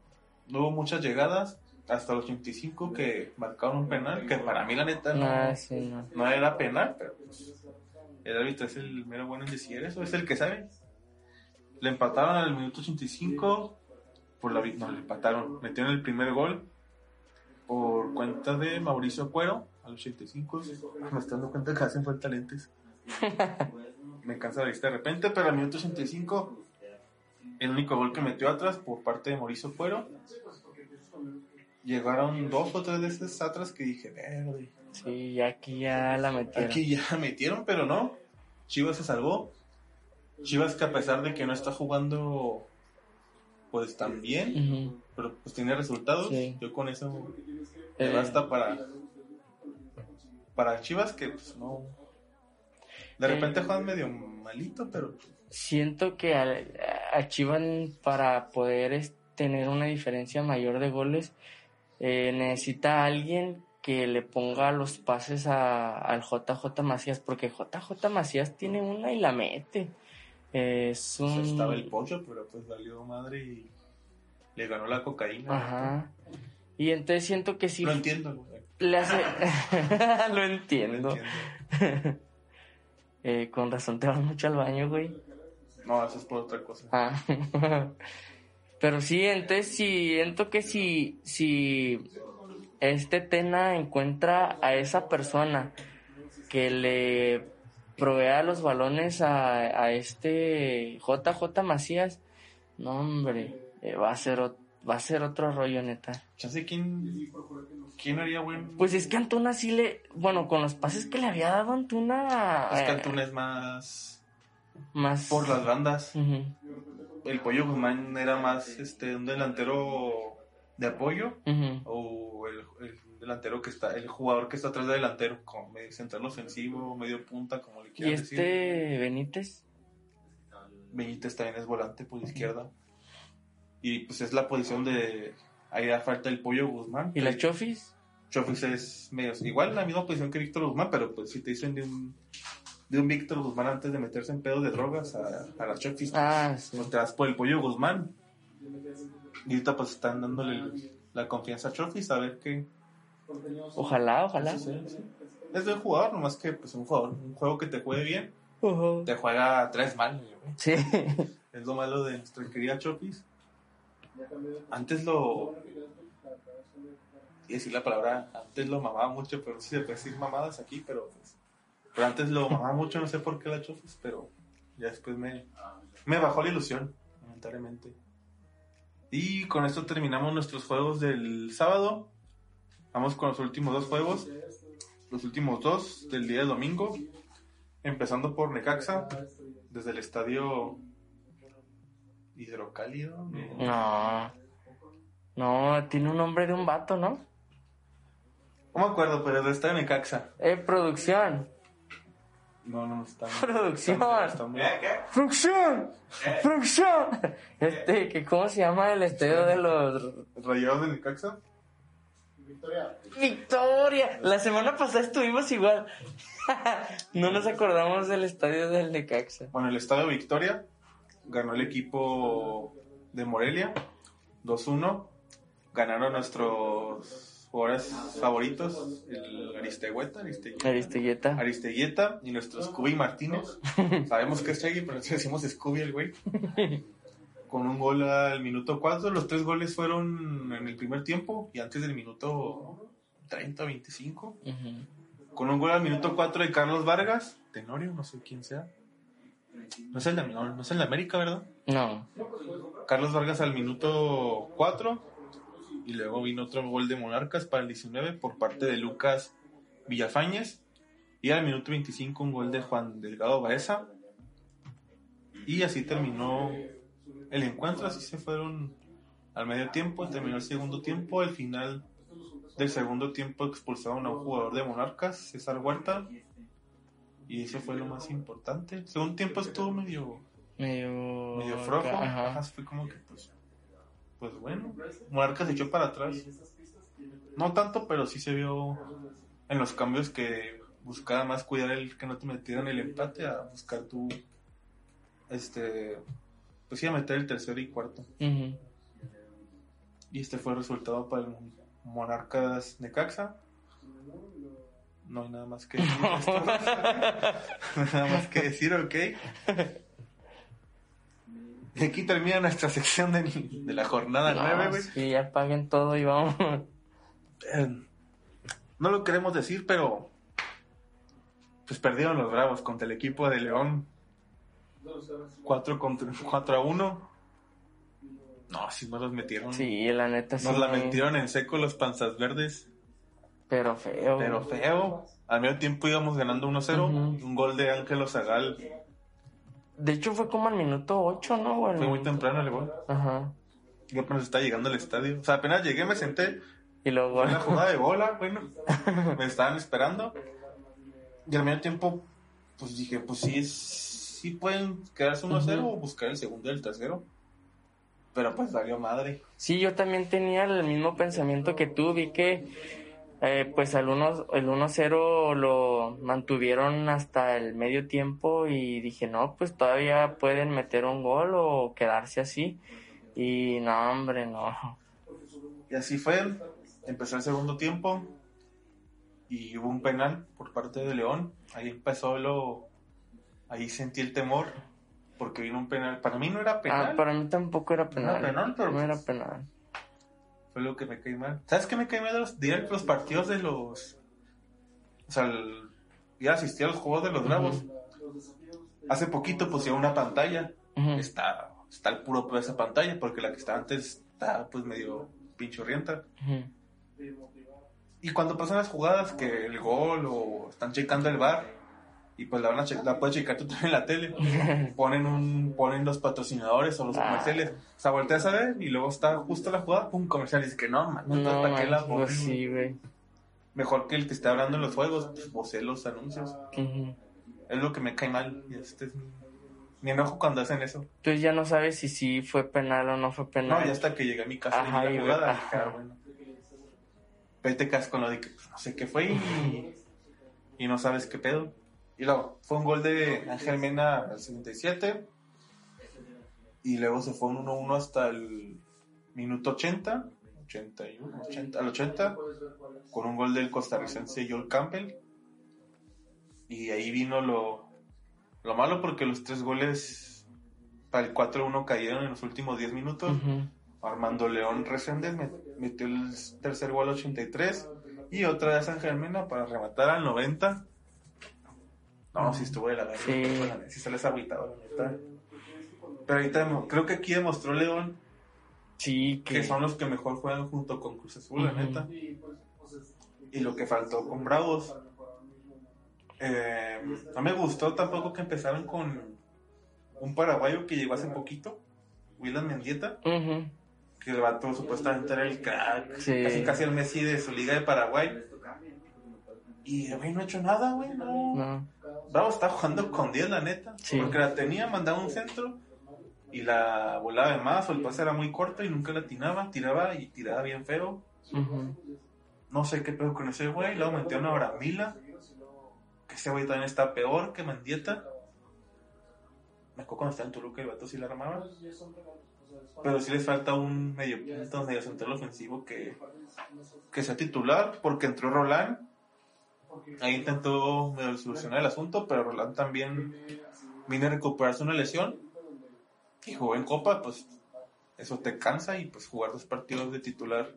Speaker 1: no hubo muchas llegadas, hasta los 85 que marcaron un penal, que para mí la neta no,
Speaker 2: Ah, sí, no.
Speaker 1: no era penal, pero pues, el árbitro es el mero bueno en decir eso, es el que sabe. Le empataron al minuto 85 por la no le empataron, metieron el primer gol por cuenta de Mauricio Cuero al 85. Me estoy dando cuenta que hacen falta lentes. Me cansa la vista de repente, pero al minuto 85 el único gol que metió atrás por parte de Mauricio Cuero. Llegaron dos o tres veces atrás que dije, verde.
Speaker 2: Sí, aquí ya la metieron.
Speaker 1: Aquí ya metieron, pero no. Chivas se salvó. Chivas que a pesar de que no está jugando pues tan bien, pero pues tiene resultados.
Speaker 2: Sí.
Speaker 1: Yo con eso me
Speaker 2: Eh,
Speaker 1: basta para para Chivas que pues no de
Speaker 2: Eh.
Speaker 1: repente juegan medio malito, pero
Speaker 2: Siento que a, a Chivas para poder tener una diferencia mayor de goles eh, necesita a alguien que le ponga los pases a- al JJ Macías porque JJ Macías tiene una y la mete. Es
Speaker 1: estaba el pollo, pero pues valió madre y le ganó la cocaína.
Speaker 2: Ajá. Y entonces siento que sí
Speaker 1: Lo entiendo, güey.
Speaker 2: le hace... Lo entiendo. Eh, con razón te vas mucho al baño, güey.
Speaker 1: No, eso es por otra cosa.
Speaker 2: Ah. Pero sí, entonces siento que si, si este Tena encuentra a esa persona que le provea los balones a, a este JJ Macías, no hombre, eh, va a ser va a ser otro rollo neta.
Speaker 1: Ya sé quién quién haría buen
Speaker 2: Pues es que Antuna sí le, bueno, con los pases que le había dado Antuna,
Speaker 1: Es que
Speaker 2: eh,
Speaker 1: Antuna es más
Speaker 2: más
Speaker 1: por las bandas. El Pollo Guzmán era más este un delantero de apoyo o el, el delantero que está, el jugador que está atrás del delantero, como medio central ofensivo, medio punta, como le
Speaker 2: Y
Speaker 1: quieran decir.
Speaker 2: este Benítez,
Speaker 1: Benítez también es volante por izquierda. Y pues es la posición de. Ahí da falta el Pollo Guzmán.
Speaker 2: y la Chofis,
Speaker 1: Chofis es medio. Igual la misma posición que Víctor Guzmán, pero pues si te dicen de un. De un Víctor Guzmán antes de meterse en pedos de drogas a, a la Chofis.
Speaker 2: ah, sí.
Speaker 1: pues te vas por el pollo Guzmán. Y ahorita pues están dándole la confianza a Chofis a ver qué.
Speaker 2: Ojalá, ojalá.
Speaker 1: Sí, sí. Es buen jugador, nomás que pues un jugador, un juego que te juegue bien,
Speaker 2: Ujú.
Speaker 1: te juega tres mal, güey.
Speaker 2: Sí.
Speaker 1: Es lo malo de nuestra querida Chofis. Antes lo. Y decir la palabra, antes lo mamaba mucho, pero no sé si se puede decir mamadas aquí, pero pues. Pero antes lo mamaba mucho, no sé por qué la Chofis, pero ya después me, me bajó la ilusión, lamentablemente. Y con esto terminamos nuestros juegos del sábado. Vamos con los últimos dos juegos. Los últimos dos del día de domingo. Empezando por Necaxa, desde el estadio Hidrocálido.
Speaker 2: No. No, tiene un nombre de un vato, ¿no?
Speaker 1: No me acuerdo, pero del estadio Necaxa.
Speaker 2: Eh, producción.
Speaker 1: No, no, está
Speaker 2: Producción.
Speaker 1: está- está muy-
Speaker 2: ¡Producción! ¡Producción! Este, que ¿cómo se llama el estadio de los...
Speaker 1: ¿Rayados de Necaxa?
Speaker 2: ¡Victoria! La semana pasada estuvimos igual. no nos acordamos del estadio del Necaxa.
Speaker 1: Bueno, el estadio Victoria ganó el equipo de Morelia 2-1. Ganaron nuestros jugadores favoritos, el Aristegueta, Aristegueta,
Speaker 2: Aristeguieta.
Speaker 1: Aristeguieta y nuestro Scooby Martínez. Sabemos que es Chagui, pero nosotros decimos Scooby el güey. Con un gol al minuto 4. Los tres goles fueron en el primer tiempo y antes del minuto 30 o 25.
Speaker 2: Ujú.
Speaker 1: Con un gol al minuto 4 de Carlos Vargas, Tenorio, no sé quién sea. No es el de, no, no es el de América, ¿verdad?
Speaker 2: No.
Speaker 1: Carlos Vargas al minuto 4 y luego vino otro gol de Monarcas para el 19 por parte de Lucas Villafañez y al minuto 25 un gol de Juan Delgado Baeza y así terminó el encuentro, así se fueron al medio tiempo, terminó el segundo tiempo, al final del segundo tiempo expulsaron a un jugador de Monarcas, César Huerta y eso fue lo más importante. El segundo tiempo estuvo medio
Speaker 2: Medio,
Speaker 1: medio flojo.
Speaker 2: Ajá.
Speaker 1: Ajá, fue como que, pues, pues bueno. Monarcas se echó para atrás. No tanto, pero sí se vio en los cambios que buscaba más cuidar el que no te metieran el empate a buscar tu, este, pues sí, a meter el tercero y cuarto. Y este fue el resultado para el Monarcas Necaxa. No hay nada más que decir. nada más que decir, ok. Y aquí termina nuestra sección de, de la jornada
Speaker 2: No,
Speaker 1: 9, güey.
Speaker 2: sí, ya paguen todo y vamos.
Speaker 1: Eh, no lo queremos decir, pero pues perdieron los Bravos contra el equipo de León 4, contra, 4 a 1. No, si no los metieron.
Speaker 2: Sí, la neta sí.
Speaker 1: Nos la metieron en seco los panzas verdes.
Speaker 2: Pero feo.
Speaker 1: Pero feo. Al medio tiempo íbamos ganando 1-0.
Speaker 2: Ujú.
Speaker 1: Un gol de Ángelo Zagal.
Speaker 2: De hecho fue como al minuto 8, ¿no?
Speaker 1: Fue muy temprano el gol.
Speaker 2: Ajá.
Speaker 1: Yo apenas estaba llegando al estadio. O sea, apenas llegué, me senté.
Speaker 2: Y luego...
Speaker 1: Una jugada de bola, bueno. Me estaban esperando. Y al medio tiempo, pues dije, pues sí, sí pueden quedarse 1-0
Speaker 2: Ujú.
Speaker 1: o buscar el segundo y el tercero. Pero pues valió madre.
Speaker 2: Sí, yo también tenía el mismo pensamiento que tú. Vi que eh, pues al 1 el 1-0 lo mantuvieron hasta el medio tiempo y dije, no, pues todavía pueden meter un gol o quedarse así. Y no, hombre, no.
Speaker 1: Y así fue. Empezó el segundo tiempo. Y hubo un penal por parte de León. Ahí empezó lo. Ahí sentí el temor. Porque vino un penal. Para mí no era penal.
Speaker 2: Ah, para mí tampoco era penal.
Speaker 1: era penal, pero
Speaker 2: No era
Speaker 1: pues-
Speaker 2: penal.
Speaker 1: Fue lo que me caí mal. ¿Sabes qué me caí mal de los, de los partidos de los. O sea, el, ya asistí a los juegos de los Bravos. Hace poquito pusieron una pantalla. Está, está el puro de esa pantalla. Porque la que estaba antes está pues medio pinchorrienta.
Speaker 2: Ujú.
Speaker 1: Y cuando pasan las jugadas, que el gol o están checando el bar, y pues la, van a che- la puedes checar tú también en la tele, ponen un ponen los patrocinadores o los
Speaker 2: Ah.
Speaker 1: comerciales. O sea, volteas a ver y luego está justo la jugada, pum, comercial. Y dices que no, man,
Speaker 2: No,
Speaker 1: ¿para qué la ponen?
Speaker 2: pues sí, güey.
Speaker 1: Mejor que el que esté hablando en los juegos, pues vocé los anuncios. Es lo que me cae mal. Y este es mi, mi enojo cuando hacen eso.
Speaker 2: Entonces ya no sabes si sí fue penal o no fue penal.
Speaker 1: No, ya hasta que llegué a mi casa
Speaker 2: Ajá,
Speaker 1: y vi la jugada,
Speaker 2: ajá.
Speaker 1: ah, bueno. Pero te quedas con lo de que pues, no sé qué fue y, y no sabes qué pedo. Y luego, fue un gol de Ángel Mena al 77. Y luego se fue un 1-1 hasta el minuto 80. 81, 80, al 80. Con un gol del costarricense Joel Campbell. Y ahí vino lo, lo malo porque los tres goles para el 4-1 cayeron en los últimos 10 minutos.
Speaker 2: Ujú.
Speaker 1: Armando León Reséndez met- metió el tercer gol al 83 y otra vez Ángel Mena para rematar al 90. No, si estuvo de la verga.
Speaker 2: Sí.
Speaker 1: sí sales agüitado, la neta. Pero ahorita creo que aquí demostró León
Speaker 2: Sí,
Speaker 1: que
Speaker 2: que...
Speaker 1: son los que mejor juegan junto con Cruz Azul, la neta. Y lo que faltó con Bravos. Eh, no me gustó tampoco que empezaron con un paraguayo que llegó hace poquito, William Mendieta.
Speaker 2: Ujú.
Speaker 1: que el vato supuestamente era el crack,
Speaker 2: Sí.
Speaker 1: casi casi el Messi de su liga de Paraguay. Y el güey no ha hecho nada, güey, no.
Speaker 2: No.
Speaker 1: Bravo está jugando con 10, la neta.
Speaker 2: Sí.
Speaker 1: Porque la tenía, mandaba un centro y la volaba de más, o el pase era muy corto y nunca la atinaba, tiraba y tiraba bien feo. No sé qué pedo con ese güey. Luego metió una Bramila, que ese güey también está peor que Mendieta. Me acuerdo cuando estaba en Toluca el vato sí la armaba. Pero sí les falta un medio punto, medio central ofensivo que, que sea titular, porque entró Roland. Ahí intentó solucionar el asunto, pero Roland también vino a recuperarse una lesión y jugó en Copa, pues eso te cansa y pues jugar dos partidos de titular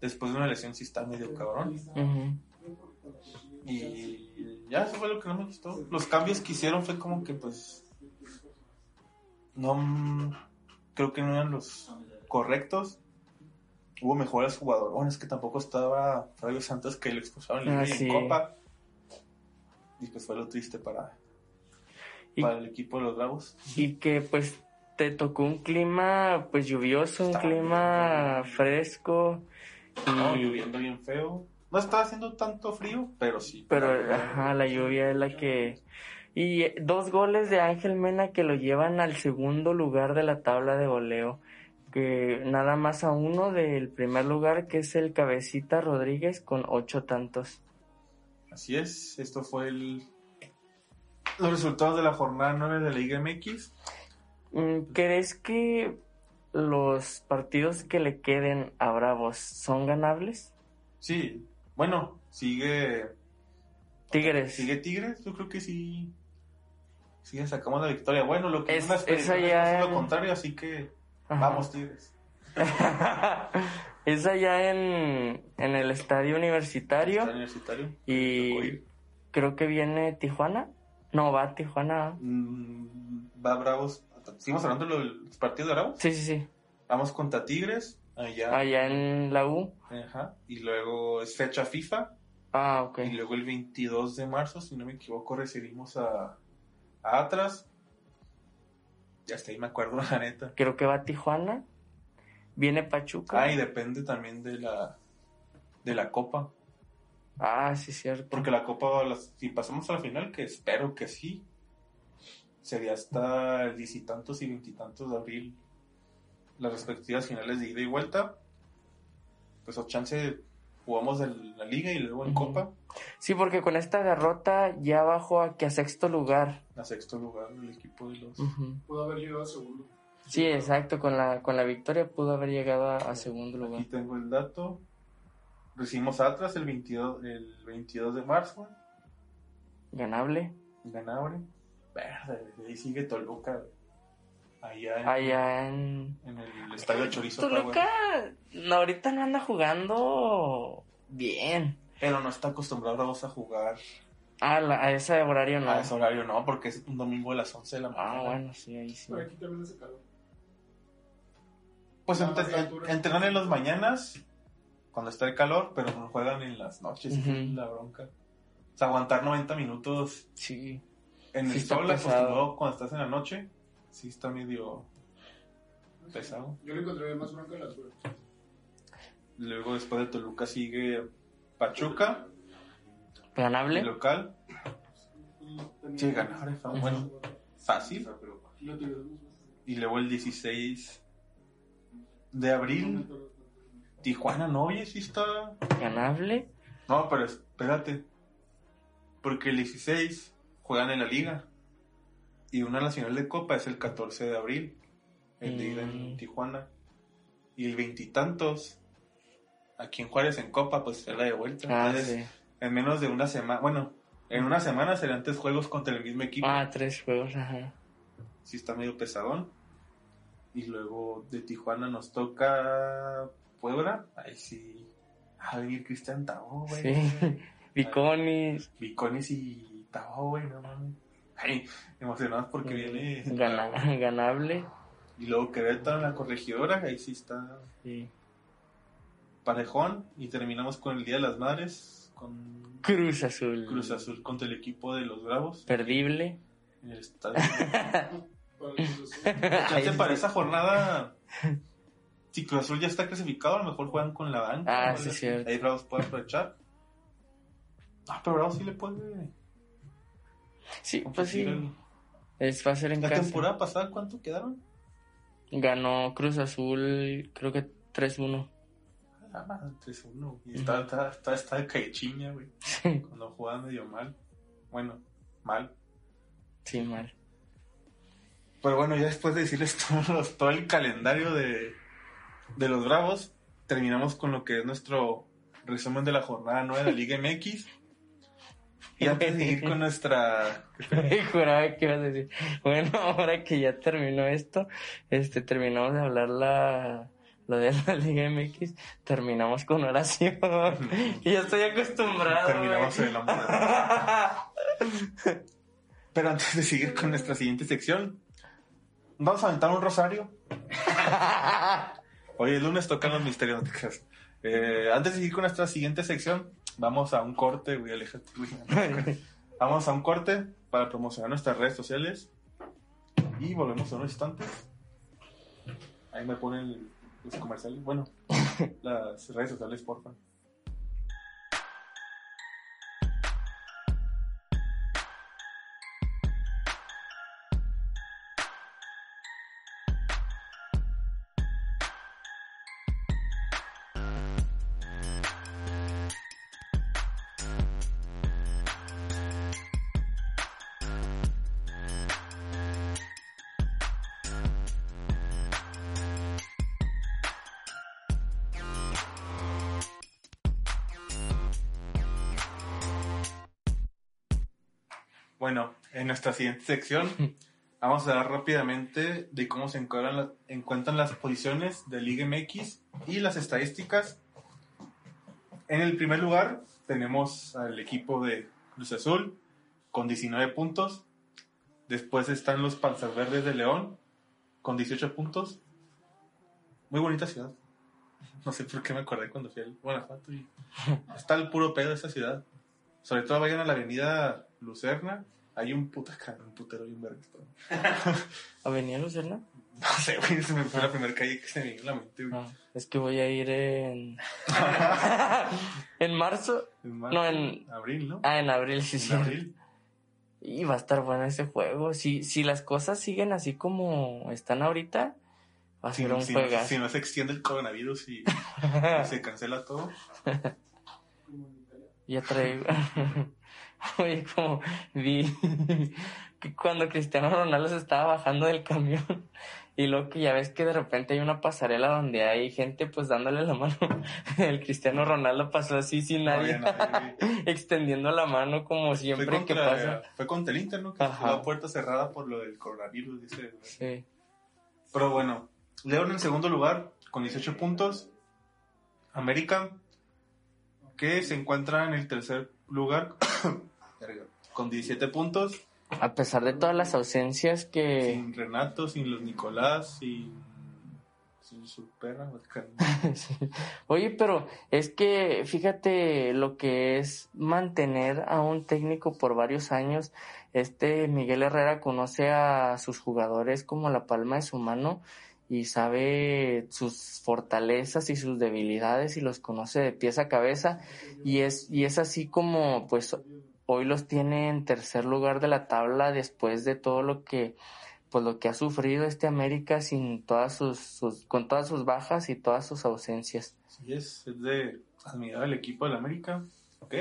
Speaker 1: después de una lesión sí está medio cabrón. Y ya, eso fue lo que no me gustó. Los cambios que hicieron fue como que, pues, no, creo que no eran los correctos. Hubo mejores jugadores. Bueno, es que tampoco estaba Fabio Santos que lo expulsaron en,
Speaker 2: Ah, sí.
Speaker 1: en Copa. Y pues fue lo triste para,
Speaker 2: Y-
Speaker 1: para el equipo de los Bravos.
Speaker 2: Y que pues te tocó un clima pues lluvioso, un clima fresco. Y...
Speaker 1: No, lloviendo bien feo. No estaba haciendo tanto frío, pero sí.
Speaker 2: Pero ajá, la lluvia es la que... Y dos goles de Ángel Mena que lo llevan al segundo lugar de la tabla de goleo. Que nada más a uno del primer lugar, que es el Cabecita Rodríguez, con ocho tantos.
Speaker 1: Así es, esto fue el... los resultados de la jornada 9 de la Liga MX.
Speaker 2: Mm, ¿Crees que los partidos que le queden a Bravos son ganables?
Speaker 1: Sí, bueno, sigue
Speaker 2: Tigres.
Speaker 1: sigue Tigres, yo creo que sí. Sí, sacamos la victoria. Bueno, lo que
Speaker 2: Es-
Speaker 1: predicciones
Speaker 2: ya
Speaker 1: es lo contrario, así que
Speaker 2: Ajá.
Speaker 1: vamos Tigres.
Speaker 2: es allá en, en el estadio universitario.
Speaker 1: Está universitario.
Speaker 2: Y-. Creo que viene Tijuana. No, va a Tijuana.
Speaker 1: Mm, va Bravos. Seguimos hablando de los partidos de Bravos.
Speaker 2: Sí, sí, sí.
Speaker 1: Vamos contra Tigres. Allá.
Speaker 2: Allá en la U.
Speaker 1: Ajá. Y luego es fecha FIFA.
Speaker 2: Ah, ok.
Speaker 1: Y luego el 22 de marzo, si no me equivoco, recibimos a, a Atlas. Ya hasta ahí me acuerdo, la neta.
Speaker 2: Creo que va a Tijuana. Viene Pachuca.
Speaker 1: Ah, y depende también de la, de la Copa.
Speaker 2: Ah, sí, cierto.
Speaker 1: Porque la Copa, si pasamos a la final, que espero que sí, sería hasta el diez y tantos y veintitantos de abril las respectivas finales de ida y vuelta. Pues o chance jugamos en la liga y luego en. Copa,
Speaker 2: Sí, porque con esta derrota ya bajó aquí a sexto lugar.
Speaker 1: a sexto lugar el equipo de los...
Speaker 3: Pudo haber llegado a segundo.
Speaker 2: Sí, exacto. Con la, con la victoria pudo haber llegado a, a segundo
Speaker 1: Aquí
Speaker 2: lugar.
Speaker 1: tengo el dato. Recibimos a Atlas el 22, el 22 de marzo.
Speaker 2: Ganable.
Speaker 1: Ganable. Verde, de ahí sigue Toluca. Allá en,
Speaker 2: Allá en...
Speaker 1: en el estadio Chorizo.
Speaker 2: Toluca no, ahorita no anda jugando bien.
Speaker 1: Pero no está acostumbrado a jugar
Speaker 2: Ah, la- a ese horario no.
Speaker 1: a ese horario, no, porque es un domingo a las 11 de la mañana.
Speaker 2: Ah, bueno, sí, ahí sí.
Speaker 3: Pero aquí también hace calor.
Speaker 1: Pues entre-
Speaker 3: altura.
Speaker 1: entrenan en las mañanas, cuando está el calor, pero no juegan en las noches,
Speaker 2: Ujú.
Speaker 1: la bronca. O sea, aguantar 90 minutos
Speaker 2: Sí.
Speaker 1: en
Speaker 2: Sí
Speaker 1: el sol,
Speaker 2: pesado.
Speaker 1: acostumbrado cuando estás en la noche, sí está medio pesado.
Speaker 3: Yo le encontré más bronca a la altura.
Speaker 1: Luego después de Toluca sigue Pachuca, el
Speaker 2: Ganable.
Speaker 1: local. Sí, ganable, bueno, fácil. Y luego el 16 de abril, Tijuana, no, oye, sí está...
Speaker 2: Ganable.
Speaker 1: No, pero espérate. Porque el 16 juegan en la liga. Y una nacional de Copa es el 14 de abril. El de en
Speaker 2: Mm.
Speaker 1: Tijuana. Y el veintitantos, aquí en Juárez en Copa, pues es la de vuelta.
Speaker 2: Ah,
Speaker 1: Entonces,
Speaker 2: sí.
Speaker 1: en menos de una semana, bueno, en una semana serán tres juegos contra el mismo equipo.
Speaker 2: Ah, tres juegos, ajá.
Speaker 1: Sí está medio pesadón. Y luego de Tijuana nos toca Puebla. Ahí sí. A venir Cristian Tabo, güey.
Speaker 2: Sí. Viconis.
Speaker 1: Bicones y Tabo, güey, no mames. Ay, emocionados porque viene.
Speaker 2: Gana- ganable.
Speaker 1: Y luego Querétaro en la corregidora, ahí sí está
Speaker 2: Sí.
Speaker 1: Parejón. Y terminamos con el Día de las Madres, con
Speaker 2: Cruz Azul.
Speaker 1: Cruz Azul contra el equipo de los Bravos.
Speaker 2: Perdible.
Speaker 1: En el estadio. Chance para esa jornada. Si Cruz Azul ya está clasificado, a lo mejor juegan con la banca.
Speaker 2: Ah,
Speaker 1: o
Speaker 2: sí, cierto.
Speaker 1: Ahí Bravos puede aprovechar. Ah, pero Bravos sí le puede.
Speaker 2: Sí, pues sí.
Speaker 1: el-
Speaker 2: Es, va a ser en
Speaker 1: La
Speaker 2: casa.
Speaker 1: temporada pasada, ¿cuánto quedaron?
Speaker 2: Ganó Cruz Azul, creo que 3-1.
Speaker 1: Ah, 3-1. Y está, está, está, está de cachiña, güey.
Speaker 2: Sí,
Speaker 1: Cuando jugaban medio mal. Bueno, mal.
Speaker 2: sí, mal.
Speaker 1: Pero bueno, ya después de decirles todo, todo el calendario de, de los Bravos, terminamos con lo que es nuestro resumen de la jornada 9 de la Liga MX. Y antes de seguir con nuestra...
Speaker 2: Juraba que ibas a decir. Bueno, ahora que ya terminó esto, este, terminamos de hablar la, lo de la Liga MX, terminamos con oración. y ya estoy acostumbrado.
Speaker 1: Terminamos en el de- Pero antes de seguir con nuestra siguiente sección, vamos a aventar un rosario. Hoy el lunes tocan los misterios. Eh, antes de seguir con nuestra siguiente sección, vamos a un corte, güey, aléjate, güey. Vamos a un corte para promocionar nuestras redes sociales y volvemos en unos instantes. Ahí me ponen los comerciales, bueno, las redes sociales, porfa. En nuestra siguiente sección vamos a hablar rápidamente de cómo se encuentran, la- encuentran las posiciones de Liga MX y las estadísticas. En el primer lugar tenemos al equipo de Cruz Azul con 19 puntos. Después están los Panzas Verdes de León con 18 puntos. Muy bonita ciudad. No sé por qué me acordé cuando fui al Guanajuato. Y está el puro pedo de esa ciudad. Sobre todo vayan a la avenida Lucerna. Hay un puta cara, un putero y un verga.
Speaker 2: ¿Avenida Lucerna?
Speaker 1: No sé, güey, se me fue la primera calle que se me vino a la mente, güey.
Speaker 2: No, es que voy a ir en... en marzo.
Speaker 1: En mar-
Speaker 2: No, en-
Speaker 1: abril, ¿no?
Speaker 2: Ah, en abril, sí,
Speaker 1: en
Speaker 2: sí.
Speaker 1: abril.
Speaker 2: Y va a estar bueno ese juego. Si, si las cosas siguen así como están ahorita, va a
Speaker 1: Si,
Speaker 2: ser un
Speaker 1: si no, si no se extiende el coronavirus y, y se cancela todo.
Speaker 2: Ya traigo. Oye, como vi que cuando Cristiano Ronaldo se estaba bajando del camión y luego que ya ves que de repente hay una pasarela donde hay gente pues dándole la mano. El Cristiano Ronaldo pasó así sin
Speaker 1: No
Speaker 2: nadie,
Speaker 1: había nadie,
Speaker 2: extendiendo la mano como
Speaker 1: Fue
Speaker 2: siempre que pasa.
Speaker 1: fue contra el Inter, ¿no? Que
Speaker 2: Ajá.
Speaker 1: fue a puerta cerrada por lo del coronavirus, dice.
Speaker 2: Sí.
Speaker 1: Pero bueno, León en segundo lugar con 18 puntos. América, que se encuentra en el tercer lugar con 17 puntos.
Speaker 2: A pesar de todas las ausencias que...
Speaker 1: Sin Renato, sin los Nicolás, sin, sin su perra.
Speaker 2: Sí. Oye, pero es que fíjate lo que es mantener a un técnico por varios años. Este Miguel Herrera conoce a sus jugadores como la palma de su mano y sabe sus fortalezas y sus debilidades y los conoce de pies a cabeza y es y es así como pues hoy los tiene en tercer lugar de la tabla después de todo lo que pues lo que ha sufrido este América sin todas sus, sus con todas sus bajas y todas sus ausencias.
Speaker 1: Sí, es, es de admirar el equipo del América,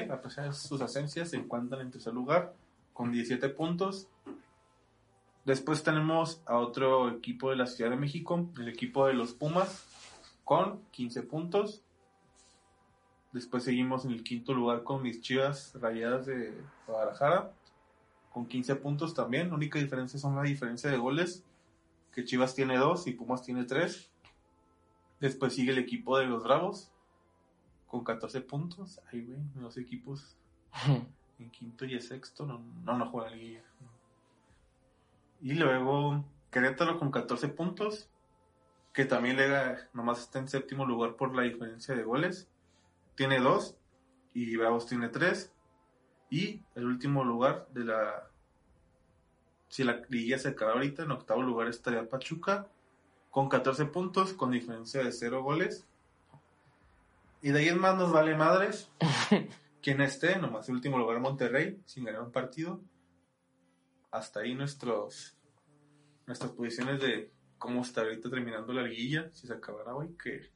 Speaker 1: a pesar de sus ausencias se encuentran en tercer lugar con 17 puntos. Después tenemos a otro equipo de la Ciudad de México, el equipo de los Pumas, con 15 puntos. Después seguimos en el quinto lugar con mis chivas rayadas de Guadalajara, con 15 puntos también. La única diferencia son la diferencia de goles, que Chivas tiene 2 y Pumas tiene 3. Después sigue el equipo de los Bravos, con 14 puntos. Ay, güey, los equipos en quinto y en sexto no, no, no juegan liguilla. Y luego Querétaro con 14 puntos, que también le da- nomás está en séptimo lugar por la diferencia de goles. Tiene dos y Bravos tiene tres. Y el último lugar de la... Si la liguilla se acaba ahorita, en octavo lugar estaría Pachuca con 14 puntos, con diferencia de 0 goles. Y de ahí en más nos vale madres. Quien esté, nomás el último lugar Monterrey, sin ganar un partido. Hasta ahí nuestros nuestras posiciones de cómo está ahorita terminando la liguilla, si se acabara hoy, que,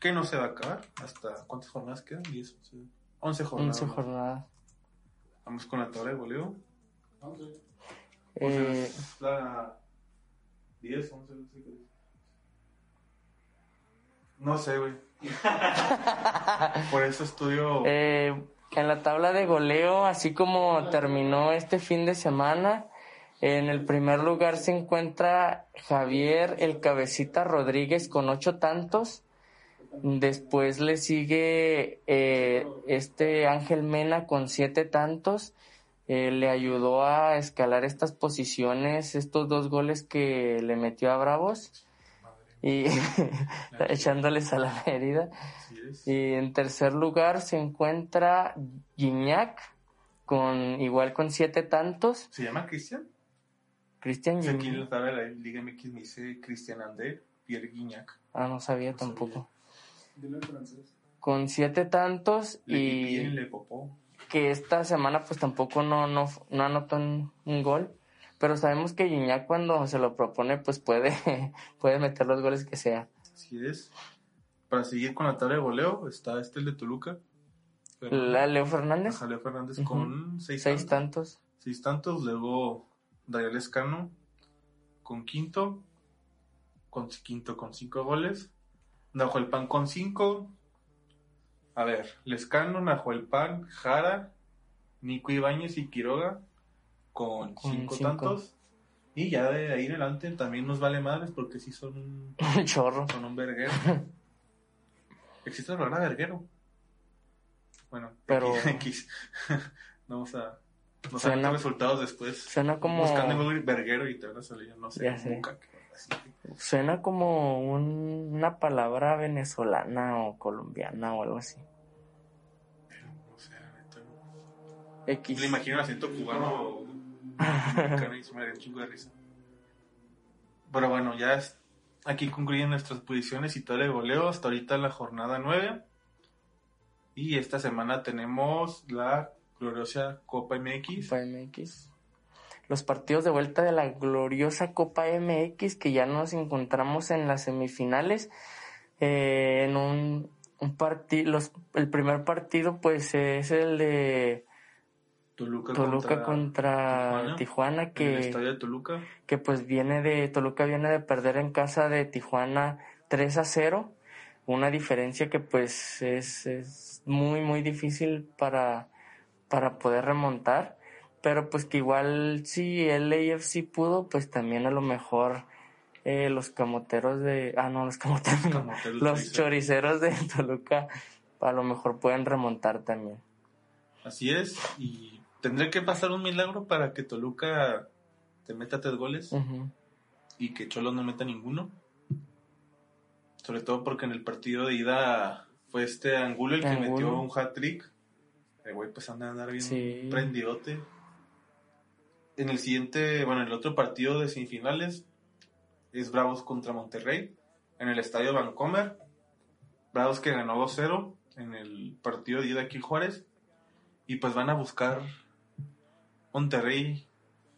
Speaker 1: que no se va a acabar. ¿Hasta cuántas jornadas quedan? 10, 11, 11 jornadas.
Speaker 2: 11 jornadas.
Speaker 1: Vamos con la tabla de goleo.
Speaker 3: Once.
Speaker 1: O sea,
Speaker 2: Eh,
Speaker 1: es la 10, 11, 12, 13. No sé, güey. Por eso estudio.
Speaker 2: Eh, en la tabla de goleo, así como terminó este fin de semana, en el primer lugar se encuentra Javier el Cabecita Rodríguez con ocho tantos. Después le sigue eh, este Ángel Mena con siete tantos. Eh, le ayudó a escalar estas posiciones, estos dos goles que le metió a Bravos y echándoles a la herida. Y en tercer lugar se encuentra Guiñac, con, igual con siete tantos.
Speaker 1: ¿Se llama Cristian?
Speaker 2: Cristian
Speaker 1: Sí, aquí en
Speaker 2: Guiñac.
Speaker 1: la Liga MX me dice Cristian André, Pierre Guignac.
Speaker 2: Ah, no sabía
Speaker 1: No
Speaker 2: tampoco.
Speaker 3: Francés.
Speaker 2: Con siete tantos
Speaker 1: Le
Speaker 2: y
Speaker 1: Le Popó.
Speaker 2: que esta semana pues tampoco no, no, no anotó un, un gol. Pero sabemos que Guiñac cuando se lo propone pues puede, puede meter los goles que sea.
Speaker 1: Así es. Para seguir con la tabla de goleo, está este el de Toluca.
Speaker 2: La Leo Fernández,
Speaker 1: Ajá, Leo Fernández con seis,
Speaker 2: seis
Speaker 1: tantos.
Speaker 2: tantos.
Speaker 1: Seis tantos. Luego Daniel Escano con quinto. Con quinto con cinco goles. Nahuel Pan con cinco. A ver, Lescano, Nahuel Pan, Jara, Nico Ibáñez y Quiroga con,
Speaker 2: Con
Speaker 1: cinco,
Speaker 2: cinco.
Speaker 1: tantos. Y ya de ahí en adelante también nos vale madres porque sí son un,
Speaker 2: Un chorro.
Speaker 1: son un verguero. ¿Existe la palabra verguero? Bueno,
Speaker 2: Pero-
Speaker 1: X. Vamos a... Nos salen resultados después.
Speaker 2: Suena como,
Speaker 1: Buscando Google verguero y te van a salir, no sé,
Speaker 2: Ya sé.
Speaker 1: nunca.
Speaker 2: suena como un- una palabra venezolana o colombiana o algo así.
Speaker 1: La neta, no.
Speaker 2: X.
Speaker 1: Me imagino el acento cubano me daría un chingo de risa. Pero bueno, ya es- aquí concluyen nuestras posiciones y todo el goleo. Hasta ahorita la jornada 9. Y esta semana tenemos la gloriosa Copa MX.
Speaker 2: Copa MX. Los partidos de vuelta de la gloriosa Copa MX que ya nos encontramos en las semifinales. Eh, en un, un partido, el primer partido pues es el de
Speaker 1: Toluca,
Speaker 2: Toluca contra,
Speaker 1: Tijuana,
Speaker 2: Tijuana,
Speaker 1: En el
Speaker 2: que,
Speaker 1: estadio de Toluca.
Speaker 2: que pues viene de, Toluca viene de perder en casa de Tijuana 3 a 0, una diferencia que pues es, es muy muy difícil para, para poder remontar, pero pues que igual si el AFC pudo, pues también a lo mejor eh, los camoteros de, ah no, los camoteros, los
Speaker 1: Choriceros.
Speaker 2: choriceros de Toluca a lo mejor pueden remontar también.
Speaker 1: Así es. Y tendría que pasar un milagro para que Toluca te meta tres goles. Y que Cholos no meta ninguno. Sobre todo porque en el partido de ida fue este Angulo el que
Speaker 2: Angulo.
Speaker 1: metió un hat trick. El güey pues anda a andar bien
Speaker 2: Sí.
Speaker 1: prendidote. En el siguiente, bueno, el otro partido de semifinales es Bravos contra Monterrey en el estadio Vancomer. Bravos que ganó 2-0 en el partido de ida aquí en Juárez. Y pues van a buscar Monterrey,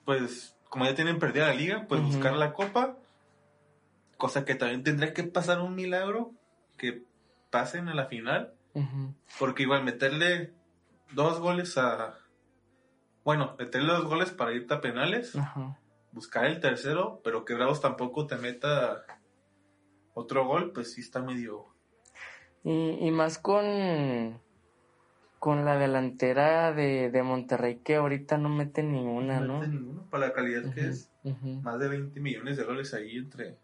Speaker 1: pues como ya tienen perdida la liga, pues buscar la copa. Cosa que también tendría que pasar un milagro que pasen a la final. Porque igual meterle dos goles a... Bueno, meterle dos goles para irte a penales, buscar el tercero, pero que Bravos tampoco te meta otro gol, pues sí está medio...
Speaker 2: Y, y más con, con la delantera de, de Monterrey que ahorita no mete ninguna, ¿no?
Speaker 1: mete ninguno para la calidad que es. Más de 20 millones de dólares ahí entre...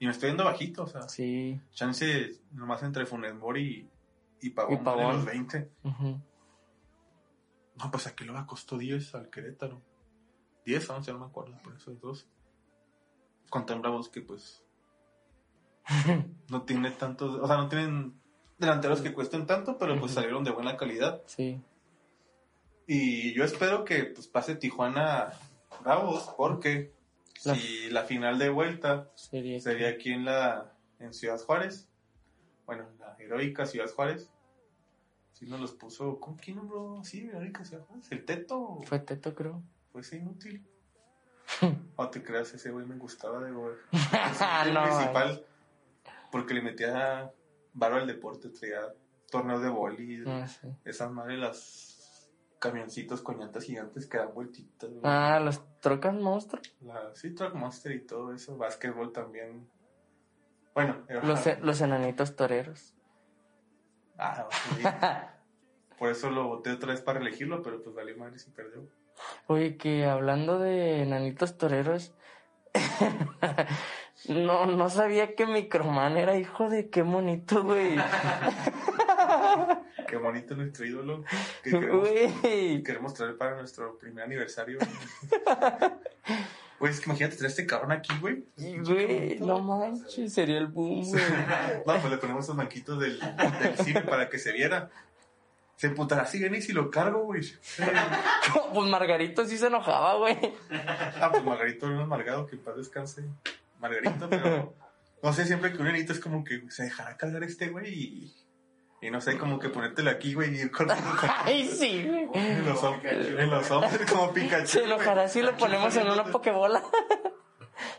Speaker 1: Y me estoy yendo bajito, o sea,
Speaker 2: Sí.
Speaker 1: chance nomás entre Funes Mori y, y Pavón,
Speaker 2: Y Pavón.
Speaker 1: los 20.
Speaker 2: ujú.
Speaker 1: No, pues aquí lo costó 10 al Querétaro. 10, 11, no me acuerdo, por esos dos. Con tan bravos que pues no tiene tantos, o sea, no tienen delanteros que cuesten tanto, pero pues salieron de buena calidad.
Speaker 2: Sí.
Speaker 1: Y yo espero que pues pase Tijuana Bravos, porque
Speaker 2: La-
Speaker 1: si la final de vuelta
Speaker 2: Sería.
Speaker 1: sería aquí en la en Ciudad Juárez, bueno, en la heroica Ciudad Juárez. Si nos los puso, ¿con quién nombró? Sí, heroica Ciudad Juárez, el Teto.
Speaker 2: Fue Teto, creo.
Speaker 1: Fue ese inútil. O te creas, ese güey me gustaba de güey. El
Speaker 2: no,
Speaker 1: principal. Porque le metía varo al deporte, traía torneos de boli,
Speaker 2: sé.
Speaker 1: esas madres, las camioncitos con llantas gigantes que dan vueltitas. güey.
Speaker 2: Ah, los trocas monstruos.
Speaker 1: La, sí, Track Monster y todo eso, básquetbol también. Bueno,
Speaker 2: Los, e- los enanitos toreros.
Speaker 1: Ah, sí. Por eso lo voté otra vez para elegirlo, pero pues valió madre si perdió.
Speaker 2: Oye, que hablando de enanitos toreros, no, no sabía que Microman era hijo de qué bonito, güey.
Speaker 1: Qué bonito nuestro ídolo. Que queremos traer para nuestro primer aniversario. Güey, es que imagínate traer este cabrón aquí, güey.
Speaker 2: Güey, no manches, sería el boom, güey.
Speaker 1: No, pues le ponemos esos manquitos del, del cine para que se viera. Se emputará si viene y si lo cargo, güey.
Speaker 2: Pues Margarito sí se enojaba, güey.
Speaker 1: Ah, pues Margarito era un amargado, que en paz descanse. Margarito, pero no sé, siempre que un nenito es como que se dejará cargar este, güey, y, y no sé, como que ponértelo aquí, güey, y ir corriendo con-
Speaker 2: Ay, sí, güey.
Speaker 1: en los, hom- en los hombres como Pikachu.
Speaker 2: Se enojará si lo ponemos en una pokebola.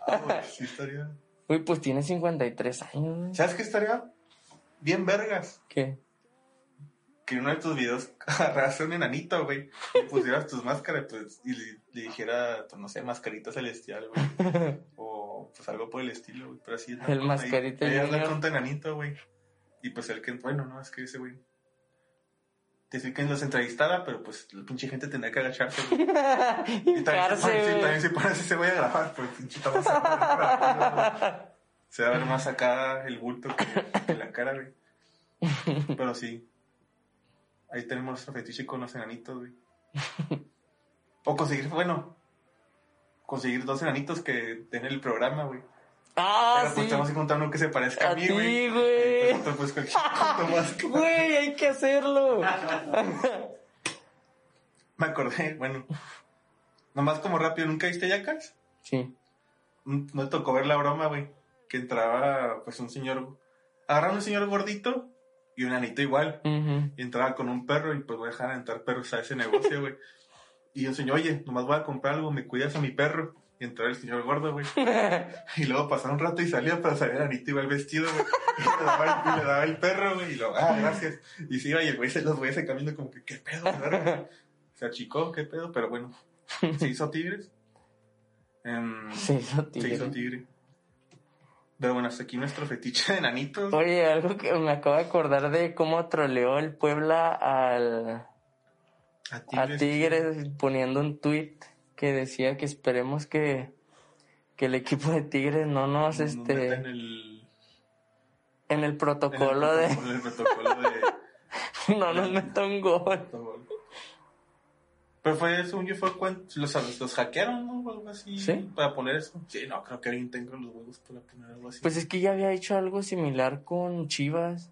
Speaker 1: Ah, güey, sí estaría.
Speaker 2: Uy, pues tiene 53 años, güey.
Speaker 1: ¿Sabes qué estaría? Bien vergas.
Speaker 2: ¿Qué?
Speaker 1: Que en uno de tus videos agarras un enanito, güey, y pusieras tus máscaras, pues, y le, le dijera, pues, no sé, mascarita celestial, güey, o pues algo por el estilo, güey, pero así. anda
Speaker 2: El Mascarita
Speaker 1: anda
Speaker 2: Junior.
Speaker 1: con enanito, güey, y pues el que, bueno, no, es que ese güey decir que los entrevistara, pero pues la pinche gente tendría que agacharse. Y también, si, pones- sí,
Speaker 2: güey.
Speaker 1: también si pones ese voy a grabar, pues pinche. Se va a ver más acá el bulto que, que la cara, güey. Pero sí. Ahí tenemos nuestro fetiche con los enanitos, güey. O conseguir, bueno, conseguir dos enanitos que den el programa, güey.
Speaker 2: Ah,
Speaker 1: Pero pues
Speaker 2: sí.
Speaker 1: tenemos que encontrar uno que se parezca a,
Speaker 2: A
Speaker 1: mí, güey.
Speaker 2: güey.
Speaker 1: Entonces, pues, más
Speaker 2: Güey, hay que hacerlo.
Speaker 1: Me acordé, bueno. Nomás como rápido, ¿nunca viste Yacas?
Speaker 2: Sí.
Speaker 1: Mm, No tocó ver la broma, güey. Que entraba, pues, un señor. Agarraron un señor gordito y un anito igual. Y entraba con un perro y pues voy a dejar entrar perros a ese negocio, güey. Y el señor, oye, nomás voy a comprar algo, me cuidas a mi perro. Y entró el señor gordo, güey. Y luego pasaron un rato y salía, pero salía el anito igual vestido, güey. Y le daba el, y le daba el perro, güey. Y luego, ah, gracias. Y se iba y el güey se los güeyes se caminando como que, ¿qué pedo, güey? Se achicó, ¿qué pedo? Pero bueno, se hizo tigres. Em,
Speaker 2: Se hizo
Speaker 1: se
Speaker 2: tigre.
Speaker 1: hizo tigre. Pero bueno, hasta aquí nuestro fetiche de nanitos.
Speaker 2: Oye, algo que me acabo de acordar de cómo troleó el Puebla al,
Speaker 1: A
Speaker 2: a Tigres poniendo un tweet que decía que esperemos que, que el equipo de Tigres no nos,
Speaker 1: Nos
Speaker 2: este,
Speaker 1: en el,
Speaker 2: en el
Speaker 1: en el
Speaker 2: protocolo de,
Speaker 1: en el protocolo de
Speaker 2: no nos meta un gol.
Speaker 1: Pero fue, según yo, fue cuando los, los hackearon, ¿no? O algo así.
Speaker 2: ¿Sí?
Speaker 1: Para poner eso. Sí, no, creo que alguien tenga los huevos para poner algo así.
Speaker 2: Pues es que ya había hecho algo similar con Chivas.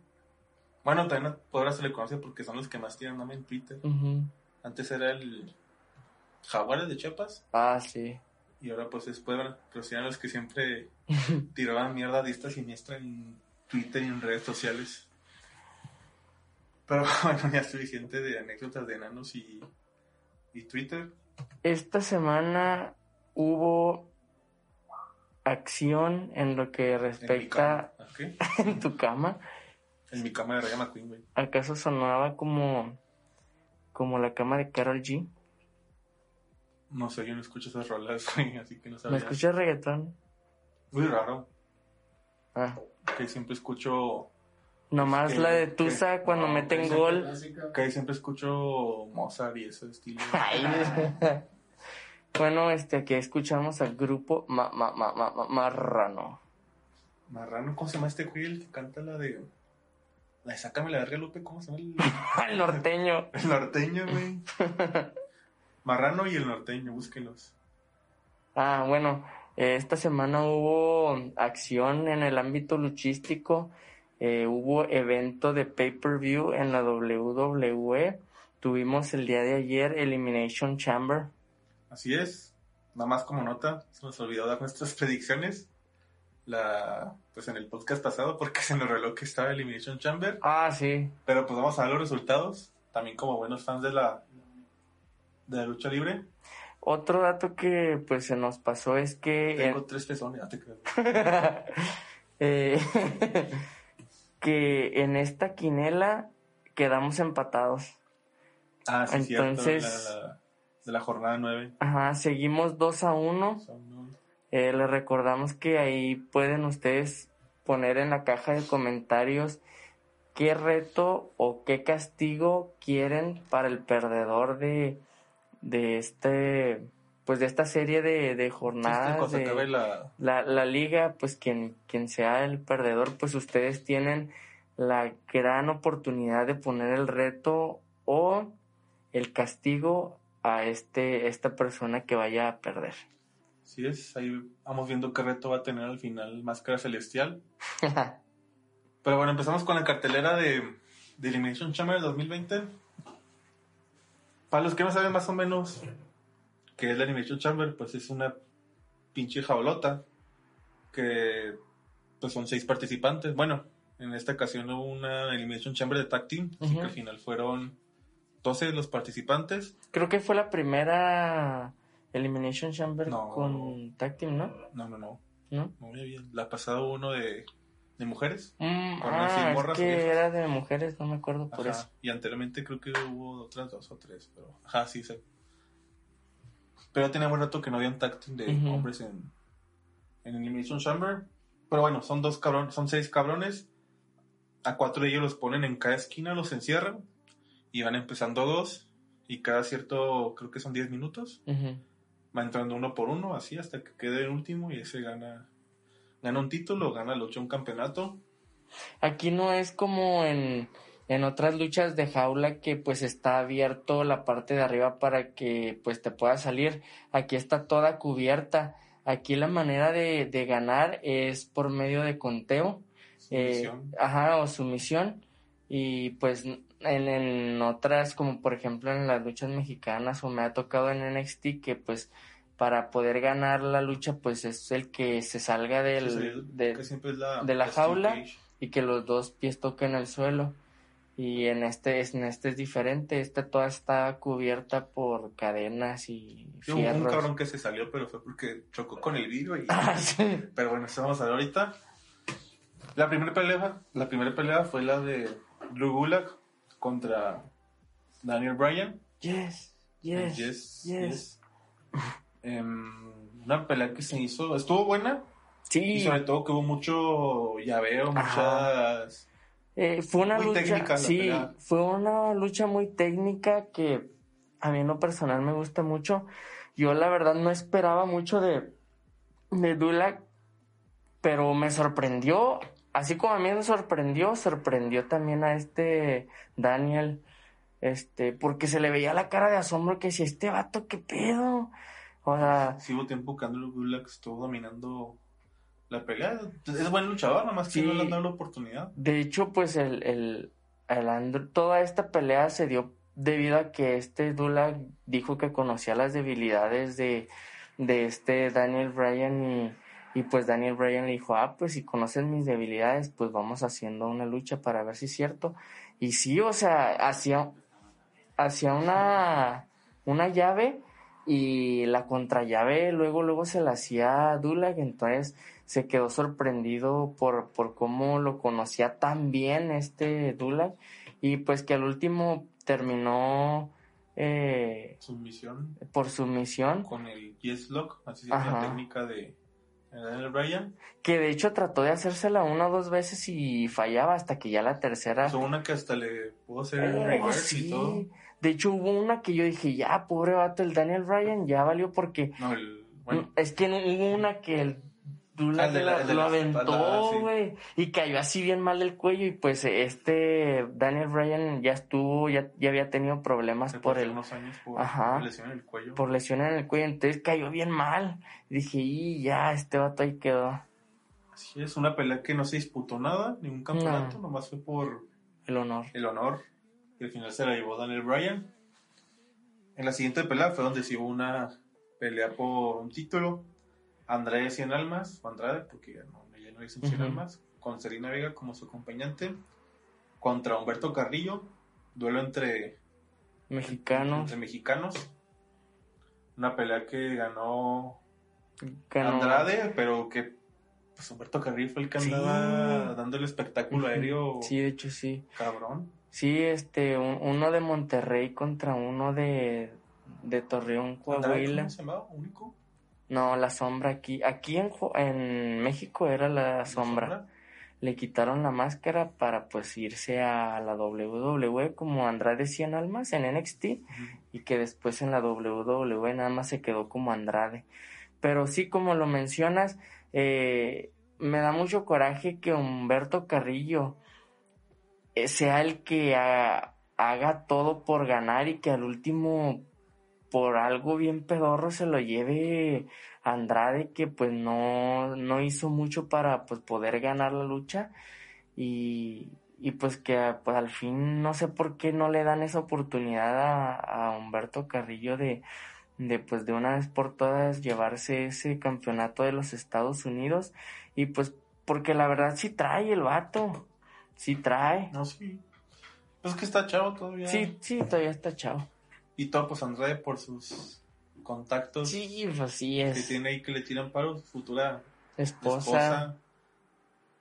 Speaker 1: Bueno, también ahora se le conoce porque son los que más tiran nombre en Twitter. Antes era el Jaguares de Chiapas.
Speaker 2: Ah, sí.
Speaker 1: Y ahora pues después, bueno, pero sí eran los que siempre tiraban mierda a diestra siniestra en Twitter y en redes sociales. Pero bueno, ya es suficiente de anécdotas de enanos y, y Twitter.
Speaker 2: Esta semana hubo acción en lo que respecta en tu cama.
Speaker 1: En mi cama de Raya McQueen, güey.
Speaker 2: ¿Acaso sonaba como, como la cama de Carol G?
Speaker 1: No sé, yo no escucho esas rolas, güey, así que no
Speaker 2: ¿Me
Speaker 1: sabía.
Speaker 2: escuchas reggaetón?
Speaker 1: Muy raro,
Speaker 2: Ah,
Speaker 1: que siempre escucho,
Speaker 2: nomás
Speaker 1: Que-
Speaker 2: la de
Speaker 1: que-
Speaker 2: Tusa cuando
Speaker 3: No,
Speaker 2: meten gol.
Speaker 1: que siempre escucho Mozart y ese estilo.
Speaker 2: Bueno, este, aquí escuchamos al grupo Ma- Ma- Ma- Ma- Ma- Marrano.
Speaker 1: Marrano, ¿cómo se llama este güey el que canta la de... La de Sácame la verga, Lupe, ¿cómo se llama el,
Speaker 2: Al norteño.
Speaker 1: el norteño, güey? Marrano y el norteño, búsquenlos.
Speaker 2: Ah, bueno, eh, esta semana hubo acción en el ámbito luchístico. Eh, hubo evento de pay-per-view en la WWE. Tuvimos el día de ayer Elimination Chamber.
Speaker 1: Así es, nada más como nota, se nos olvidó dar nuestras predicciones. La, pues en el podcast pasado, porque se nos reveló que estaba Elimination Chamber.
Speaker 2: Ah, sí.
Speaker 1: Pero pues vamos a ver los resultados. También como buenos fans de la, de la lucha libre.
Speaker 2: Otro dato que pues se nos pasó es que
Speaker 1: Tengo tres pezones, ya te creo.
Speaker 2: eh, que en esta quinela quedamos empatados.
Speaker 1: Ah, sí,
Speaker 2: Entonces-
Speaker 1: cierto. De la, de la jornada 9.
Speaker 2: Ajá, seguimos 2 a 1. Eh, les recordamos que ahí pueden ustedes poner en la caja de comentarios qué reto o qué castigo quieren para el perdedor de, de este pues de esta serie de, de jornadas de
Speaker 1: la,
Speaker 2: la, la liga pues quien, quien sea el perdedor pues ustedes tienen la gran oportunidad de poner el reto o el castigo a este esta persona que vaya a perder
Speaker 1: Sí es, ahí vamos viendo qué reto va a tener al final Máscara Celestial. Pero bueno, empezamos con la cartelera de, de Elimination Chamber 2020. Para los que no saben más o menos qué es la Elimination Chamber, pues es una pinche jaulota que pues son seis participantes. Bueno, en esta ocasión hubo una Elimination Chamber de Tag Team, así que al final fueron 12 los participantes.
Speaker 2: Creo que fue la primera Elimination Chamber
Speaker 1: No.
Speaker 2: con Tag Team, ¿no?
Speaker 1: No, no, no,
Speaker 2: ¿No?
Speaker 1: bien. La pasada hubo uno de, de mujeres.
Speaker 2: Mm,
Speaker 1: Con
Speaker 2: ah,
Speaker 1: morras,
Speaker 2: es que era de mujeres, no me acuerdo por
Speaker 1: Ajá,
Speaker 2: eso.
Speaker 1: Y anteriormente creo que hubo otras dos o tres, pero ajá, sí sé. Pero tenía buen rato que no había un tag team de hombres en, en Elimination Chamber. Pero bueno, son dos cabrones, son seis cabrones. A cuatro de ellos los ponen en cada esquina, los encierran. y van empezando dos y cada cierto, creo que son 10 minutos, va entrando uno por uno, así hasta que quede el último y ese gana, gana un título, gana lucha un campeonato.
Speaker 2: Aquí no es como en, en otras luchas de jaula que pues está abierto la parte de arriba para que pues te pueda salir. Aquí está toda cubierta. Aquí la manera de, de ganar es por medio de conteo. eh, ajá, o sumisión. Y pues en, en otras, como por ejemplo en las luchas mexicanas o me ha tocado en NXT que pues para poder ganar la lucha pues es el que se salga del,
Speaker 1: Sí,
Speaker 2: de-
Speaker 1: la,
Speaker 2: de la
Speaker 1: Steel
Speaker 2: jaula. Y que los dos pies toquen el suelo. Y en este, es- en este es diferente, esta toda está cubierta por cadenas y
Speaker 1: hubo un cabrón que se salió, pero fue porque chocó con el vidrio y...
Speaker 2: Ah, sí.
Speaker 1: Pero bueno, eso vamos a ver ahorita. La primera pelea, la primera pelea fue la de Drew Gulak contra Daniel Bryan.
Speaker 2: Yes, yes,
Speaker 1: Yes,
Speaker 2: yes.
Speaker 1: yes. Em, una pelea que se hizo, estuvo buena y
Speaker 2: Sí,
Speaker 1: sobre todo que hubo mucho llaveo,
Speaker 2: Ajá.
Speaker 1: muchas...
Speaker 2: eh, fue una
Speaker 1: muy
Speaker 2: lucha,
Speaker 1: técnica
Speaker 2: sí,
Speaker 1: pelea.
Speaker 2: fue una lucha muy técnica que a mí en lo personal me gusta mucho. Yo la verdad no esperaba mucho de, de Dulac, pero me sorprendió, así como a mí me sorprendió, sorprendió también a este Daniel, este, porque se le veía la cara de asombro que si este vato, qué pedo. O sea,
Speaker 1: Sí hubo tiempo que Andrew Gulak estuvo dominando la pelea. Es buen luchador, nada más que
Speaker 2: Sí.
Speaker 1: no le han dado la oportunidad.
Speaker 2: De hecho, pues el, el, el Andr- toda esta pelea se dio debido a que este Dulac dijo que conocía las debilidades de, de este Daniel Bryan y, y pues Daniel Bryan le dijo, ah, pues si conoces mis debilidades, pues vamos haciendo una lucha para ver si es cierto. Y sí, o sea, hacía, hacía una, una llave y la contrallave luego, luego se la hacía a Dulac, entonces se quedó sorprendido por, por cómo lo conocía tan bien este Dulac y pues que al último terminó eh,
Speaker 1: Sumisión
Speaker 2: por sumisión
Speaker 1: con el Yes Lock, así se llama la técnica de Daniel Bryan.
Speaker 2: que de hecho trató de hacérsela una o dos veces y fallaba hasta que ya la tercera
Speaker 1: Hizo una que hasta le pudo hacer el
Speaker 2: Oh,
Speaker 1: reverse
Speaker 2: sí.
Speaker 1: y todo.
Speaker 2: De hecho hubo una que yo dije, ya, pobre vato, el Daniel Bryan ya valió porque
Speaker 1: No, el. Bueno,
Speaker 2: es que no- hubo una que el
Speaker 1: El de la-
Speaker 2: lo-
Speaker 1: de
Speaker 2: aventó,
Speaker 1: sí.
Speaker 2: güey, y cayó así bien mal del cuello y pues este Daniel Bryan ya estuvo, ya, ya había tenido problemas
Speaker 1: se
Speaker 2: por el,
Speaker 1: unos años por
Speaker 2: Ajá.
Speaker 1: lesión en el cuello.
Speaker 2: por lesión en el cuello, entonces cayó bien mal. Y dije, y ya, este vato ahí quedó
Speaker 1: Así es, una pelea que no se disputó nada, ningún campeonato, nomás fue por
Speaker 2: el honor.
Speaker 1: el honor. Y al final se la llevó Daniel Bryan. En la siguiente pelea fue donde sí hubo una pelea por un título. Andrade 100 almas, o Andrade, porque ya no, ya no dicen 100
Speaker 2: Ujú.
Speaker 1: almas, con Serena Vega como su acompañante, contra Humberto Carrillo, duelo entre,
Speaker 2: Mexicano,
Speaker 1: entre mexicanos. Una pelea que ganó
Speaker 2: ganó-
Speaker 1: Andrade, pero que pues Humberto Carrillo fue el que
Speaker 2: Sí.
Speaker 1: andaba dando el espectáculo aéreo
Speaker 2: Sí, de hecho sí.
Speaker 1: cabrón.
Speaker 2: Sí, este, un- uno de Monterrey contra uno de, de Torreón, Coahuila.
Speaker 1: ¿Cómo se llamaba? ¿Único?
Speaker 2: No, la sombra aquí. Aquí en, en México era la sombra. Le quitaron la máscara para pues irse a la WWE como Andrade 100 almas en NXT y que después en la WWE nada más se quedó como Andrade. Pero sí, como lo mencionas, eh, me da mucho coraje que Humberto Carrillo eh, sea el que ha- haga todo por ganar y que al último, por algo bien pedorro, se lo lleve Andrade, que pues no, no hizo mucho para pues poder ganar la lucha y, y pues que pues al fin no sé por qué no le dan esa oportunidad a, a Humberto Carrillo de, de pues de una vez por todas llevarse ese campeonato de los Estados Unidos y pues porque la verdad sí trae el vato, sí trae.
Speaker 1: No, sí. Es que está chavo todavía.
Speaker 2: Sí, sí, todavía está chavo.
Speaker 1: Y todo, pues Andrade por sus contactos
Speaker 2: Sí, pues sí
Speaker 1: que
Speaker 2: es
Speaker 1: tiene ahí que le tiran paro, su futura
Speaker 2: esposa.
Speaker 1: esposa.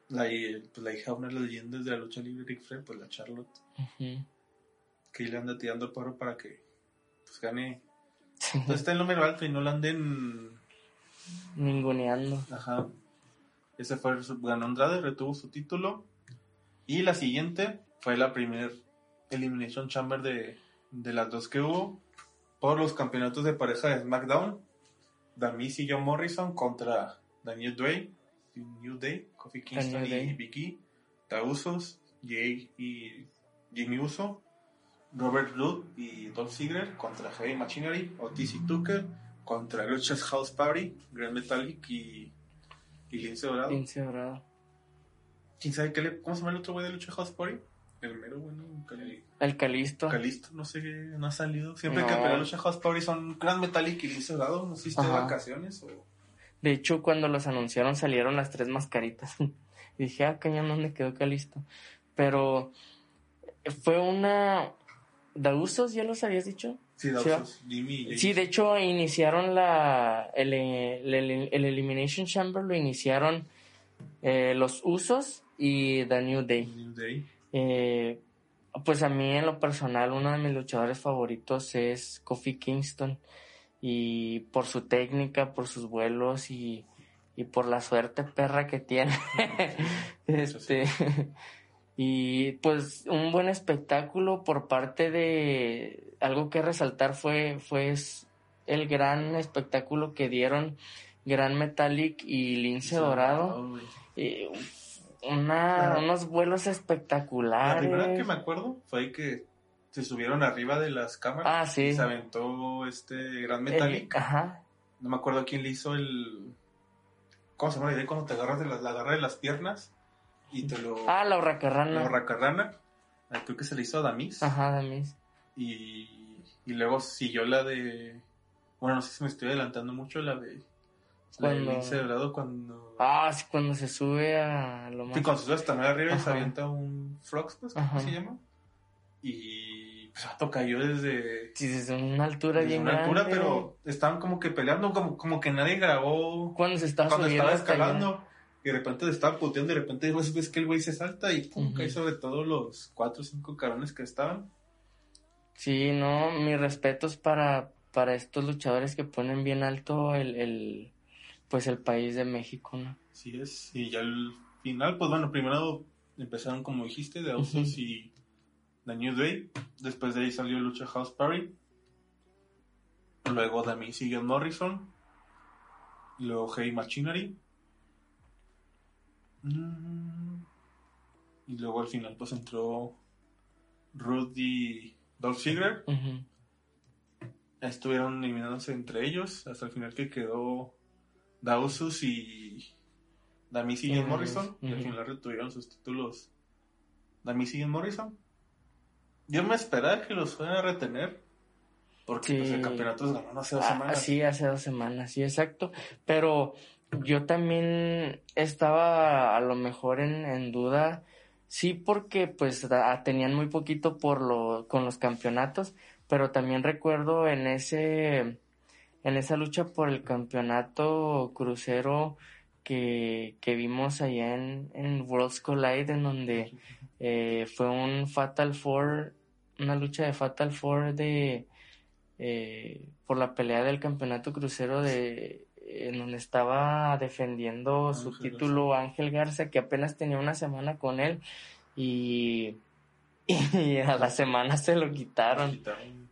Speaker 1: La, pues, la hija de una de las leyendas de la lucha libre, Rick Flair, pues la Charlotte, que le anda tirando paro para que pues gane.
Speaker 2: Sí,
Speaker 1: Pues está en número alto y no la anden.
Speaker 2: ninguneando.
Speaker 1: Ajá. Ese fue, ganó Andrade, retuvo su título. Y la siguiente fue la primer Elimination Chamber de, de las dos que hubo por los campeonatos de pareja de SmackDown. Damis y John Morrison contra Day, The New Day, Kofi Kingston y Vicky, The Usos, Jay y Jimmy Uso, Robert Roode y Dolph Ziggler contra Heavy Machinery, Otis y Tucker contra Luchas House Party, Grand Metallic y, y Lince Dorado.
Speaker 2: Lince Dorado.
Speaker 1: ¿Quién sabe qué le, cómo se llama el otro güey de Lucha House Party? El mero bueno, Cali-
Speaker 2: El Calisto.
Speaker 1: Calisto, no sé, no ha salido. Siempre
Speaker 2: No.
Speaker 1: que pelea Lucha House Party son Grand Metallic y Lince Dorado. No
Speaker 2: Ajá.
Speaker 1: vacaciones o...
Speaker 2: De hecho, cuando los anunciaron salieron las tres mascaritas. y dije, ah, cañón, ¿dónde quedó Calisto? Pero fue una... ¿De usos ya los habías dicho?
Speaker 1: Sí, de
Speaker 2: Sí,
Speaker 1: Jimmy.
Speaker 2: Sí, de hecho iniciaron la... El, el, el- el Elimination Chamber lo iniciaron eh, los usos y The New Day.
Speaker 1: New Day.
Speaker 2: Eh, pues a mí en lo personal uno de mis luchadores favoritos es Kofi Kingston y por su técnica, por sus vuelos y, y por la suerte perra que tiene. este y pues un buen espectáculo por parte de algo que resaltar fue fue el gran espectáculo que dieron Gran Metallic y Lince Dorado. Eh, una,
Speaker 1: La-
Speaker 2: unos vuelos
Speaker 1: La
Speaker 2: espectaculares.
Speaker 1: primera que me acuerdo fue que se subieron arriba de las cámaras.
Speaker 2: Ah, sí.
Speaker 1: Y se aventó este Grand
Speaker 2: El-
Speaker 1: Metallic.
Speaker 2: ajá.
Speaker 1: No me acuerdo quién le hizo el. ¿Cómo se llama la idea? Cuando te agarras de las, la agarra de las piernas y te lo.
Speaker 2: Ah, la hurracarrana.
Speaker 1: lo racarrana. Ah, Creo que se le hizo a Damis.
Speaker 2: Ajá, Damis.
Speaker 1: Y, y luego siguió la de. Bueno, no sé si me estoy adelantando mucho, la de.
Speaker 2: Cuando-. Ah, sí, cuando se sube a lo más.
Speaker 1: Sí, cuando se sube hasta muy arriba y se avienta un Frogs, pues, ¿cómo se llama? Y pues vato cayó desde,
Speaker 2: Sí, desde una altura
Speaker 1: desde
Speaker 2: bien
Speaker 1: una altura, pero estaban como que peleando, como, como que nadie grabó
Speaker 2: Cuando se estaba
Speaker 1: cuando estaba
Speaker 2: allá.
Speaker 1: escalando. Y de repente le estaba puteando, y de repente ves, que el güey se salta y pum, cae sobre todos los cuatro o cinco cabrones que estaban.
Speaker 2: Sí, no, mis respetos para, para estos luchadores que ponen bien alto el, el pues el país de México, ¿no?
Speaker 1: Así es. Y ya al final, pues bueno, primero empezaron como dijiste, de
Speaker 2: Ujú.
Speaker 1: y The New Day. Después de ahí salió Lucha House Party. Luego también siguió Morrison. Luego Hey Machinery. Mm. Y luego al final pues entró Rudy Dolph Ziggler. Estuvieron eliminándose entre ellos hasta el final que quedó Dausus y Damis y
Speaker 2: Y
Speaker 1: Jim
Speaker 2: Damis,
Speaker 1: Morrison. Y al final retuvieron sus títulos Damis y Jim Morrison. Yo me esperaba que los fueran a retener. Porque pues,
Speaker 2: Sí.
Speaker 1: el campeonato se ganó hace dos
Speaker 2: Ah,
Speaker 1: semanas.
Speaker 2: sí, hace dos semanas, sí, exacto. Pero yo también estaba a lo mejor en, en duda, sí, porque pues da- tenían muy poquito por lo, con los campeonatos, pero también recuerdo en ese, en esa lucha por el campeonato crucero que, que vimos allá en, en Worlds Collide, en donde eh, fue un Fatal Four, una lucha de Fatal Four de eh, por la pelea del campeonato crucero de en donde estaba defendiendo su título Ángel Garza que apenas tenía una semana con él y, y a la semana se lo quitaron.
Speaker 1: Quitaron.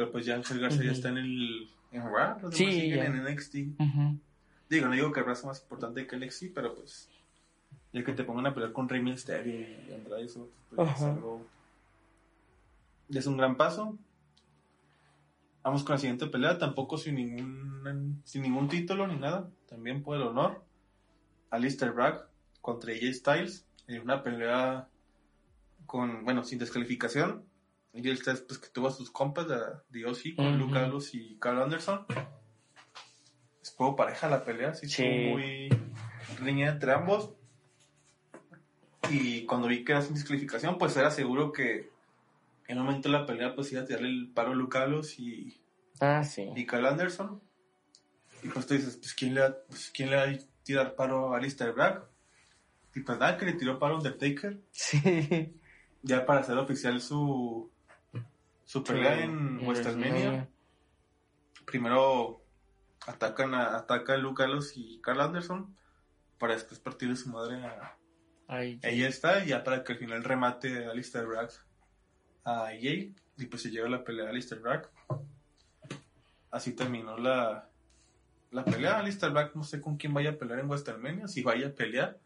Speaker 1: Pero pues ya Ángel Garza ya
Speaker 2: Ujú.
Speaker 1: está en el. En Raw, los demás
Speaker 2: Sí,
Speaker 1: siguen
Speaker 2: ya.
Speaker 1: en NXT.
Speaker 2: Ujú.
Speaker 1: Digo, no digo que Raw sea más importante que NXT, pero pues. Ya que te pongan a pelear con Rey Mysterio y Andrade, eso pues, es algo. Es un gran paso. Vamos con la siguiente pelea, tampoco sin ningún, sin ningún título ni nada. También por el honor. Alistair Bragg contra AJ Styles. En una pelea con, bueno, sin descalificación. AJ Styles, pues que tuvo a sus compas de, de OC con
Speaker 2: Ujú.
Speaker 1: Luke Gallows y Carl Anderson. Estuvo pareja la pelea, sí,
Speaker 2: Sí.
Speaker 1: muy riñida entre ambos. Y cuando vi que era sin descalificación, pues era seguro que en un momento de la pelea pues iba a tirarle el paro a Luke Gallows y,
Speaker 2: Ah, sí.
Speaker 1: y Carl Anderson. Y pues tú dices, pues ¿quién le va, pues, ¿quién le va a tirar paro a Alistair Black? Y pues nada, que le tiró paro a Undertaker.
Speaker 2: Sí.
Speaker 1: Ya para hacer oficial su, su pelea en WrestleMania. Primero atacan a, ataca a Luke Gallows y Carl Anderson. Para después partirle su madre a,
Speaker 2: Ay,
Speaker 1: Ahí está, ya para que al final remate a Alistair Black a EA y pues se llega la pelea a Alistair Black. Así terminó la, la pelea. Alistair Black no sé con quién vaya a pelear en WrestleMania, si vaya a pelear.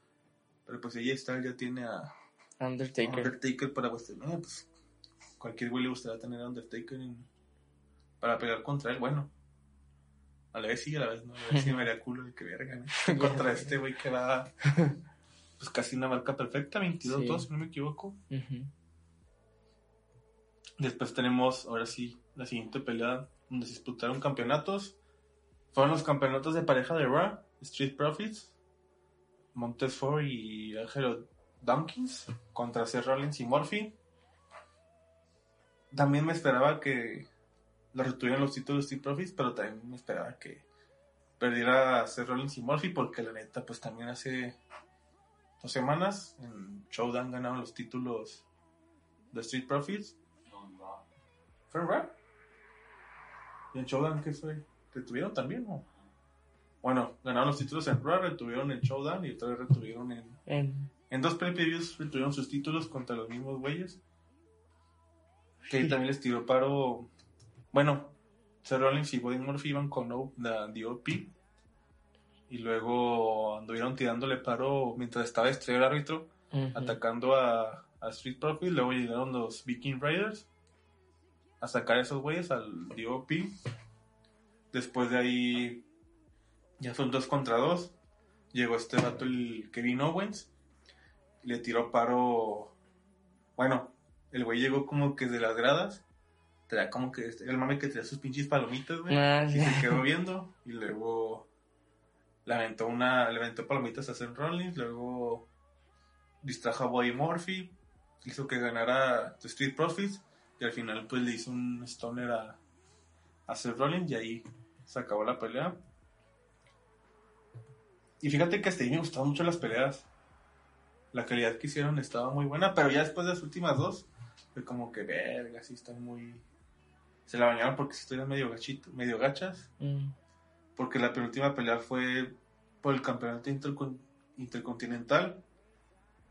Speaker 1: Pero pues ella está, ya tiene a
Speaker 2: Undertaker.
Speaker 1: Undertaker para WrestleMania. Pues cualquier güey le gustaría tener a Undertaker en- para pelear contra él. Bueno, a la vez sí, a la vez no. A la vez sí me haría culo de que verga, ¿no? Contra este güey que va pues casi una marca perfecta, 22-2,
Speaker 2: Sí.
Speaker 1: si no me equivoco. Después tenemos, ahora sí, la siguiente pelea donde se disputaron campeonatos. Fueron los campeonatos de pareja de Raw, Street Profits, Montez Ford y Angelo Dunkins contra Seth Rollins y Murphy. También me esperaba que lo retuvieran los títulos de Street Profits, pero también me esperaba que perdiera Seth Rollins y Murphy porque la neta, pues también hace dos semanas en Showdown ganaron los títulos de Street Profits ¿Fue en Raw? ¿Y en Showdown qué fue? ¿Retuvieron también o? Bueno, ganaron los títulos en Raw, retuvieron en Showdown y otra vez retuvieron en...
Speaker 2: En-
Speaker 1: En dos pay-per-views retuvieron sus títulos contra los mismos güeyes. Que ahí también les tiró paro... Bueno, Seth Rollins y Buddy Murphy iban con la DOP. Y luego anduvieron tirándole paro mientras estaba estrella el árbitro atacando a, a Street Profits. Luego llegaron los Viking Raiders a sacar a esos güeyes al DOP. Después de ahí ya son dos contra dos. Llegó este vato, el Kevin Owens. Le tiró paro. Bueno, el güey llegó como que de las gradas. Traía como que este- el mame que traía sus pinches palomitas, güey.
Speaker 2: Ah,
Speaker 1: Y se quedó viendo. Y luego le aventó una, le aventó palomitas a Seth Rollins. Luego distrajo a Bobby Murphy. Hizo que ganara The Street Profits. Y al final pues le hizo un stoner a, a Seth Rollins. Y ahí se acabó la pelea. Y fíjate que hasta ahí me gustaban mucho las peleas. La calidad que hicieron estaba muy buena. Pero ya después de las últimas dos. Fue como que verga, sí están muy... Se la bañaron porque sí estuvieron medio gachito, medio gachas
Speaker 2: Mm.
Speaker 1: porque la penúltima pelea fue por el campeonato intercon- intercontinental.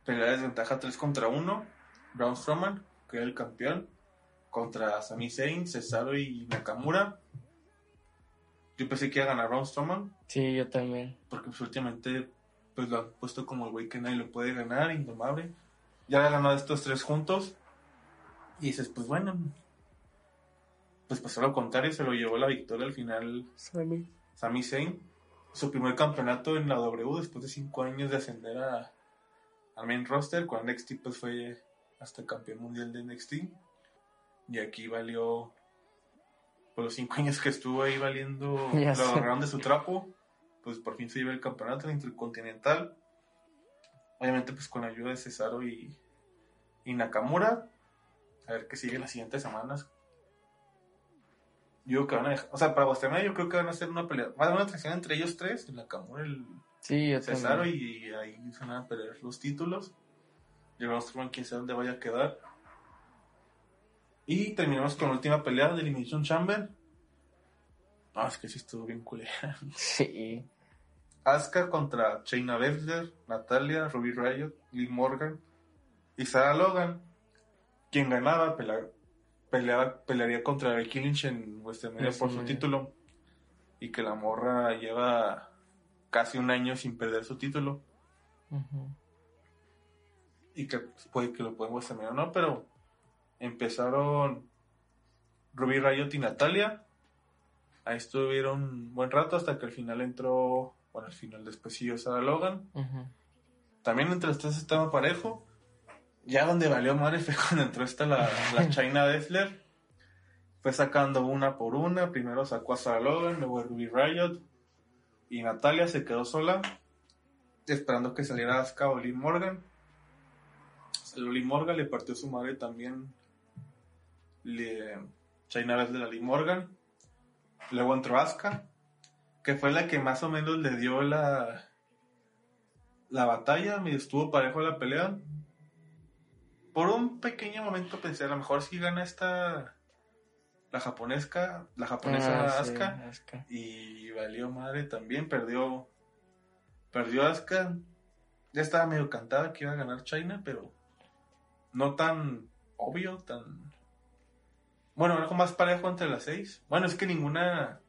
Speaker 1: Pelea de desventaja 3 contra 1. Braun Strowman, que era el campeón, contra Sami Zayn, Cesaro y Nakamura. Yo pensé que iba a ganar Braun Strowman,
Speaker 2: Sí, yo también.
Speaker 1: porque pues, últimamente pues, lo han puesto como el güey que nadie lo puede ganar, indomable. Ya había ganado estos tres juntos. Y dices, pues bueno, pues pasó lo contrario, se lo llevó la victoria al final
Speaker 2: Sammy.
Speaker 1: Sami Zayn, su primer campeonato en la W después de cinco años de ascender a, al main roster. Con NXT pues fue hasta campeón mundial de NXT. Y aquí valió, por los cinco años que estuvo ahí valiendo,
Speaker 2: Ya
Speaker 1: lo agarraron de su trapo. Pues por fin se lleva el campeonato el intercontinental. Obviamente pues con la ayuda de Cesaro y, y Nakamura. A ver qué sigue las siguientes semanas. Yo creo que van a dejar, o sea, para WrestleMania yo creo que van a hacer una pelea, va a haber una atracción entre ellos tres, el Nakamura, el
Speaker 2: Sí, yo
Speaker 1: Cesaro y ahí se van a pelear los títulos. Y el Strowman quién sabe dónde vaya a quedar. Y terminamos con la última pelea de Elimination Chamber. Ah, es que sí estuvo bien culera.
Speaker 2: Sí.
Speaker 1: Asuka contra Shayna Baszler, Natalia, Ruby Riot, Liv Morgan y Sarah Logan. Quien ganaba peleaba- pelearía contra Becky Lynch en WrestleMania por su título. Y que la morra lleva casi un año sin perder su título. Y que pues, puede que lo pueden WrestleMania o no, pero empezaron Ruby Riot y Natalia. Ahí estuvieron un buen rato hasta que al final entró, bueno, al final después siguió Sarah Logan. También entre los tres estaba parejo. Ya donde valió madre fue cuando entró esta la, la China Dessler. Fue sacando una por una. Primero sacó a Sarah Logan, luego a Ruby Riot. Y Natalia se quedó sola. Esperando que saliera Asuka o Liv Morgan. Salió Liv Morgan, le partió su madre también. Le, China Dessler a Liv Morgan. Luego entró Asuka. Que fue la que más o menos le dio la, la batalla, me estuvo parejo la pelea. Por un pequeño momento pensé, a lo mejor si gana esta la japonesa, la japonesa
Speaker 2: Ah, sí,
Speaker 1: Asuka y valió madre también, perdió perdió Asuka. Ya estaba medio cantada que iba a ganar China, pero no tan obvio, tan Bueno, algo más parejo entre las seis. Bueno, es que ninguna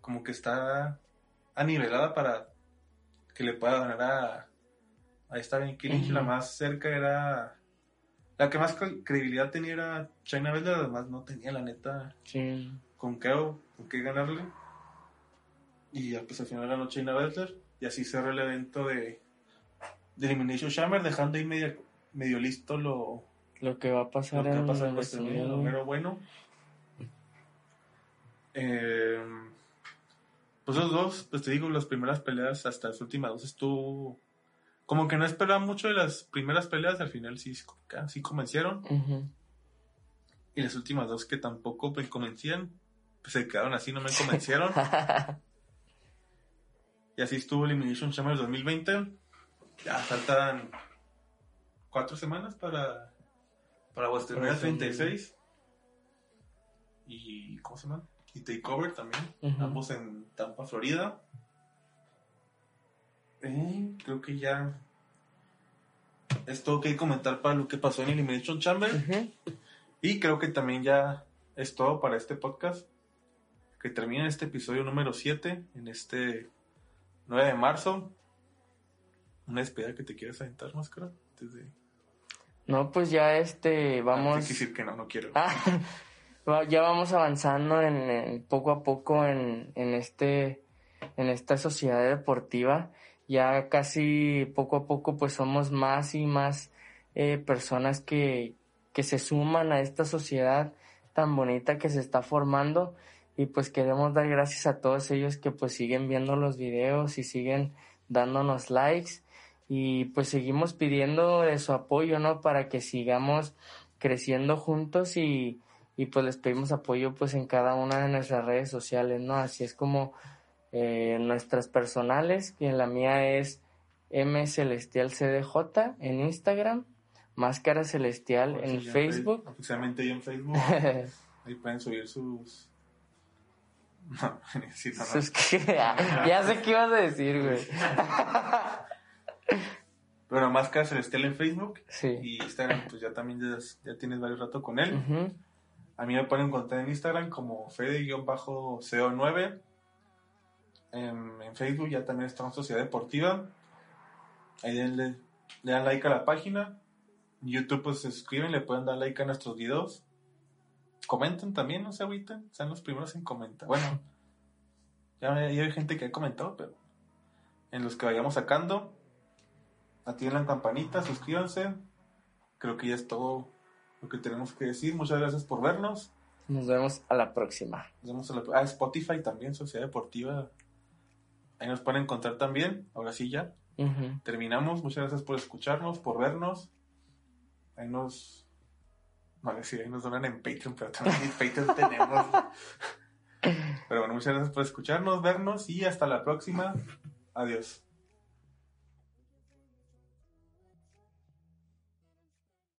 Speaker 1: como que está anivelada para que le pueda ganar a, a esta Becky Lynch.
Speaker 2: Ujú.
Speaker 1: La más cerca era... La que más cre- credibilidad tenía era China Baszler, además no tenía la neta
Speaker 2: Sí.
Speaker 1: con qué, con qué ganarle. Y pues al final ganó China Baszler. Y así cerró el evento de, de Elimination Chamber, dejando ahí medio, medio listo lo,
Speaker 2: Lo que va a
Speaker 1: lo
Speaker 2: pasar
Speaker 1: que va a pasar en
Speaker 2: WrestleMania.
Speaker 1: WrestleMania, lo mero bueno. Eh, pues los dos, pues te digo, las primeras peleas hasta las últimas dos estuvo... Como que no esperaba mucho de las primeras peleas, al final sí, sí convencieron. Y las últimas dos que tampoco me convencían, pues se quedaron así, no me convencieron. y así estuvo Elimination Chamber 2020. Ya faltan cuatro semanas para, para WrestleMania. 36. Y, ¿cómo se llama? Y Takeover también. Ambos en Tampa, Florida. Eh, creo que ya es todo que comentar para lo que pasó en Elimination Chamber. Y creo que también ya es todo para este podcast. Que termina este episodio número 7 en este 9 de marzo. Una despedida que te quieras aventar, máscara. Antes de...
Speaker 2: No, pues ya este, vamos...
Speaker 1: de decir que no, no quiero.
Speaker 2: Ah, ya vamos avanzando en, en- poco a poco en, en este en esta sociedad deportiva ya casi poco a poco pues somos más y más eh, personas que, que se suman a esta sociedad tan bonita que se está formando y pues queremos dar gracias a todos ellos que pues siguen viendo los videos y siguen dándonos likes y pues seguimos pidiendo de su apoyo, ¿no? Para que sigamos creciendo juntos y, y pues les pedimos apoyo pues en cada una de nuestras redes sociales, ¿no? Así es como eh, nuestras personales, que la mía es M Celestial CDJ en Instagram, Máscara Celestial en Facebook.
Speaker 1: Oficialmente ya en Facebook. Ahí pueden subir sus. No, sí, no,
Speaker 2: ya sé qué ibas a decir, güey.
Speaker 1: Pero Máscara Celestial en Facebook.
Speaker 2: Sí.
Speaker 1: Y Instagram, pues ya también ya, ya tienes varios rato con él. A mí me pueden encontrar en Instagram como Fede-CO9. En, en Facebook ya también en Sociedad Deportiva. Ahí denle, le dan like a la página. En YouTube pues se suscriben, le pueden dar like a nuestros videos. Comenten también, no se agüiten. Sean los primeros en comentar. Bueno, ya, ya hay gente que ha comentado, pero en los que vayamos sacando, activen la campanita, suscríbanse. Creo que ya es todo lo que tenemos que decir. Muchas gracias por vernos.
Speaker 2: Nos vemos a la próxima.
Speaker 1: Nos vemos a la- ah, Spotify también, Sociedad Deportiva. Ahí nos pueden encontrar también. Ahora sí ya. Terminamos. Muchas gracias por escucharnos, por vernos. Ahí nos... Vale, sí, ahí nos donan en Patreon, pero también en Patreon tenemos. Pero bueno, muchas gracias por escucharnos, vernos y hasta la próxima. Adiós.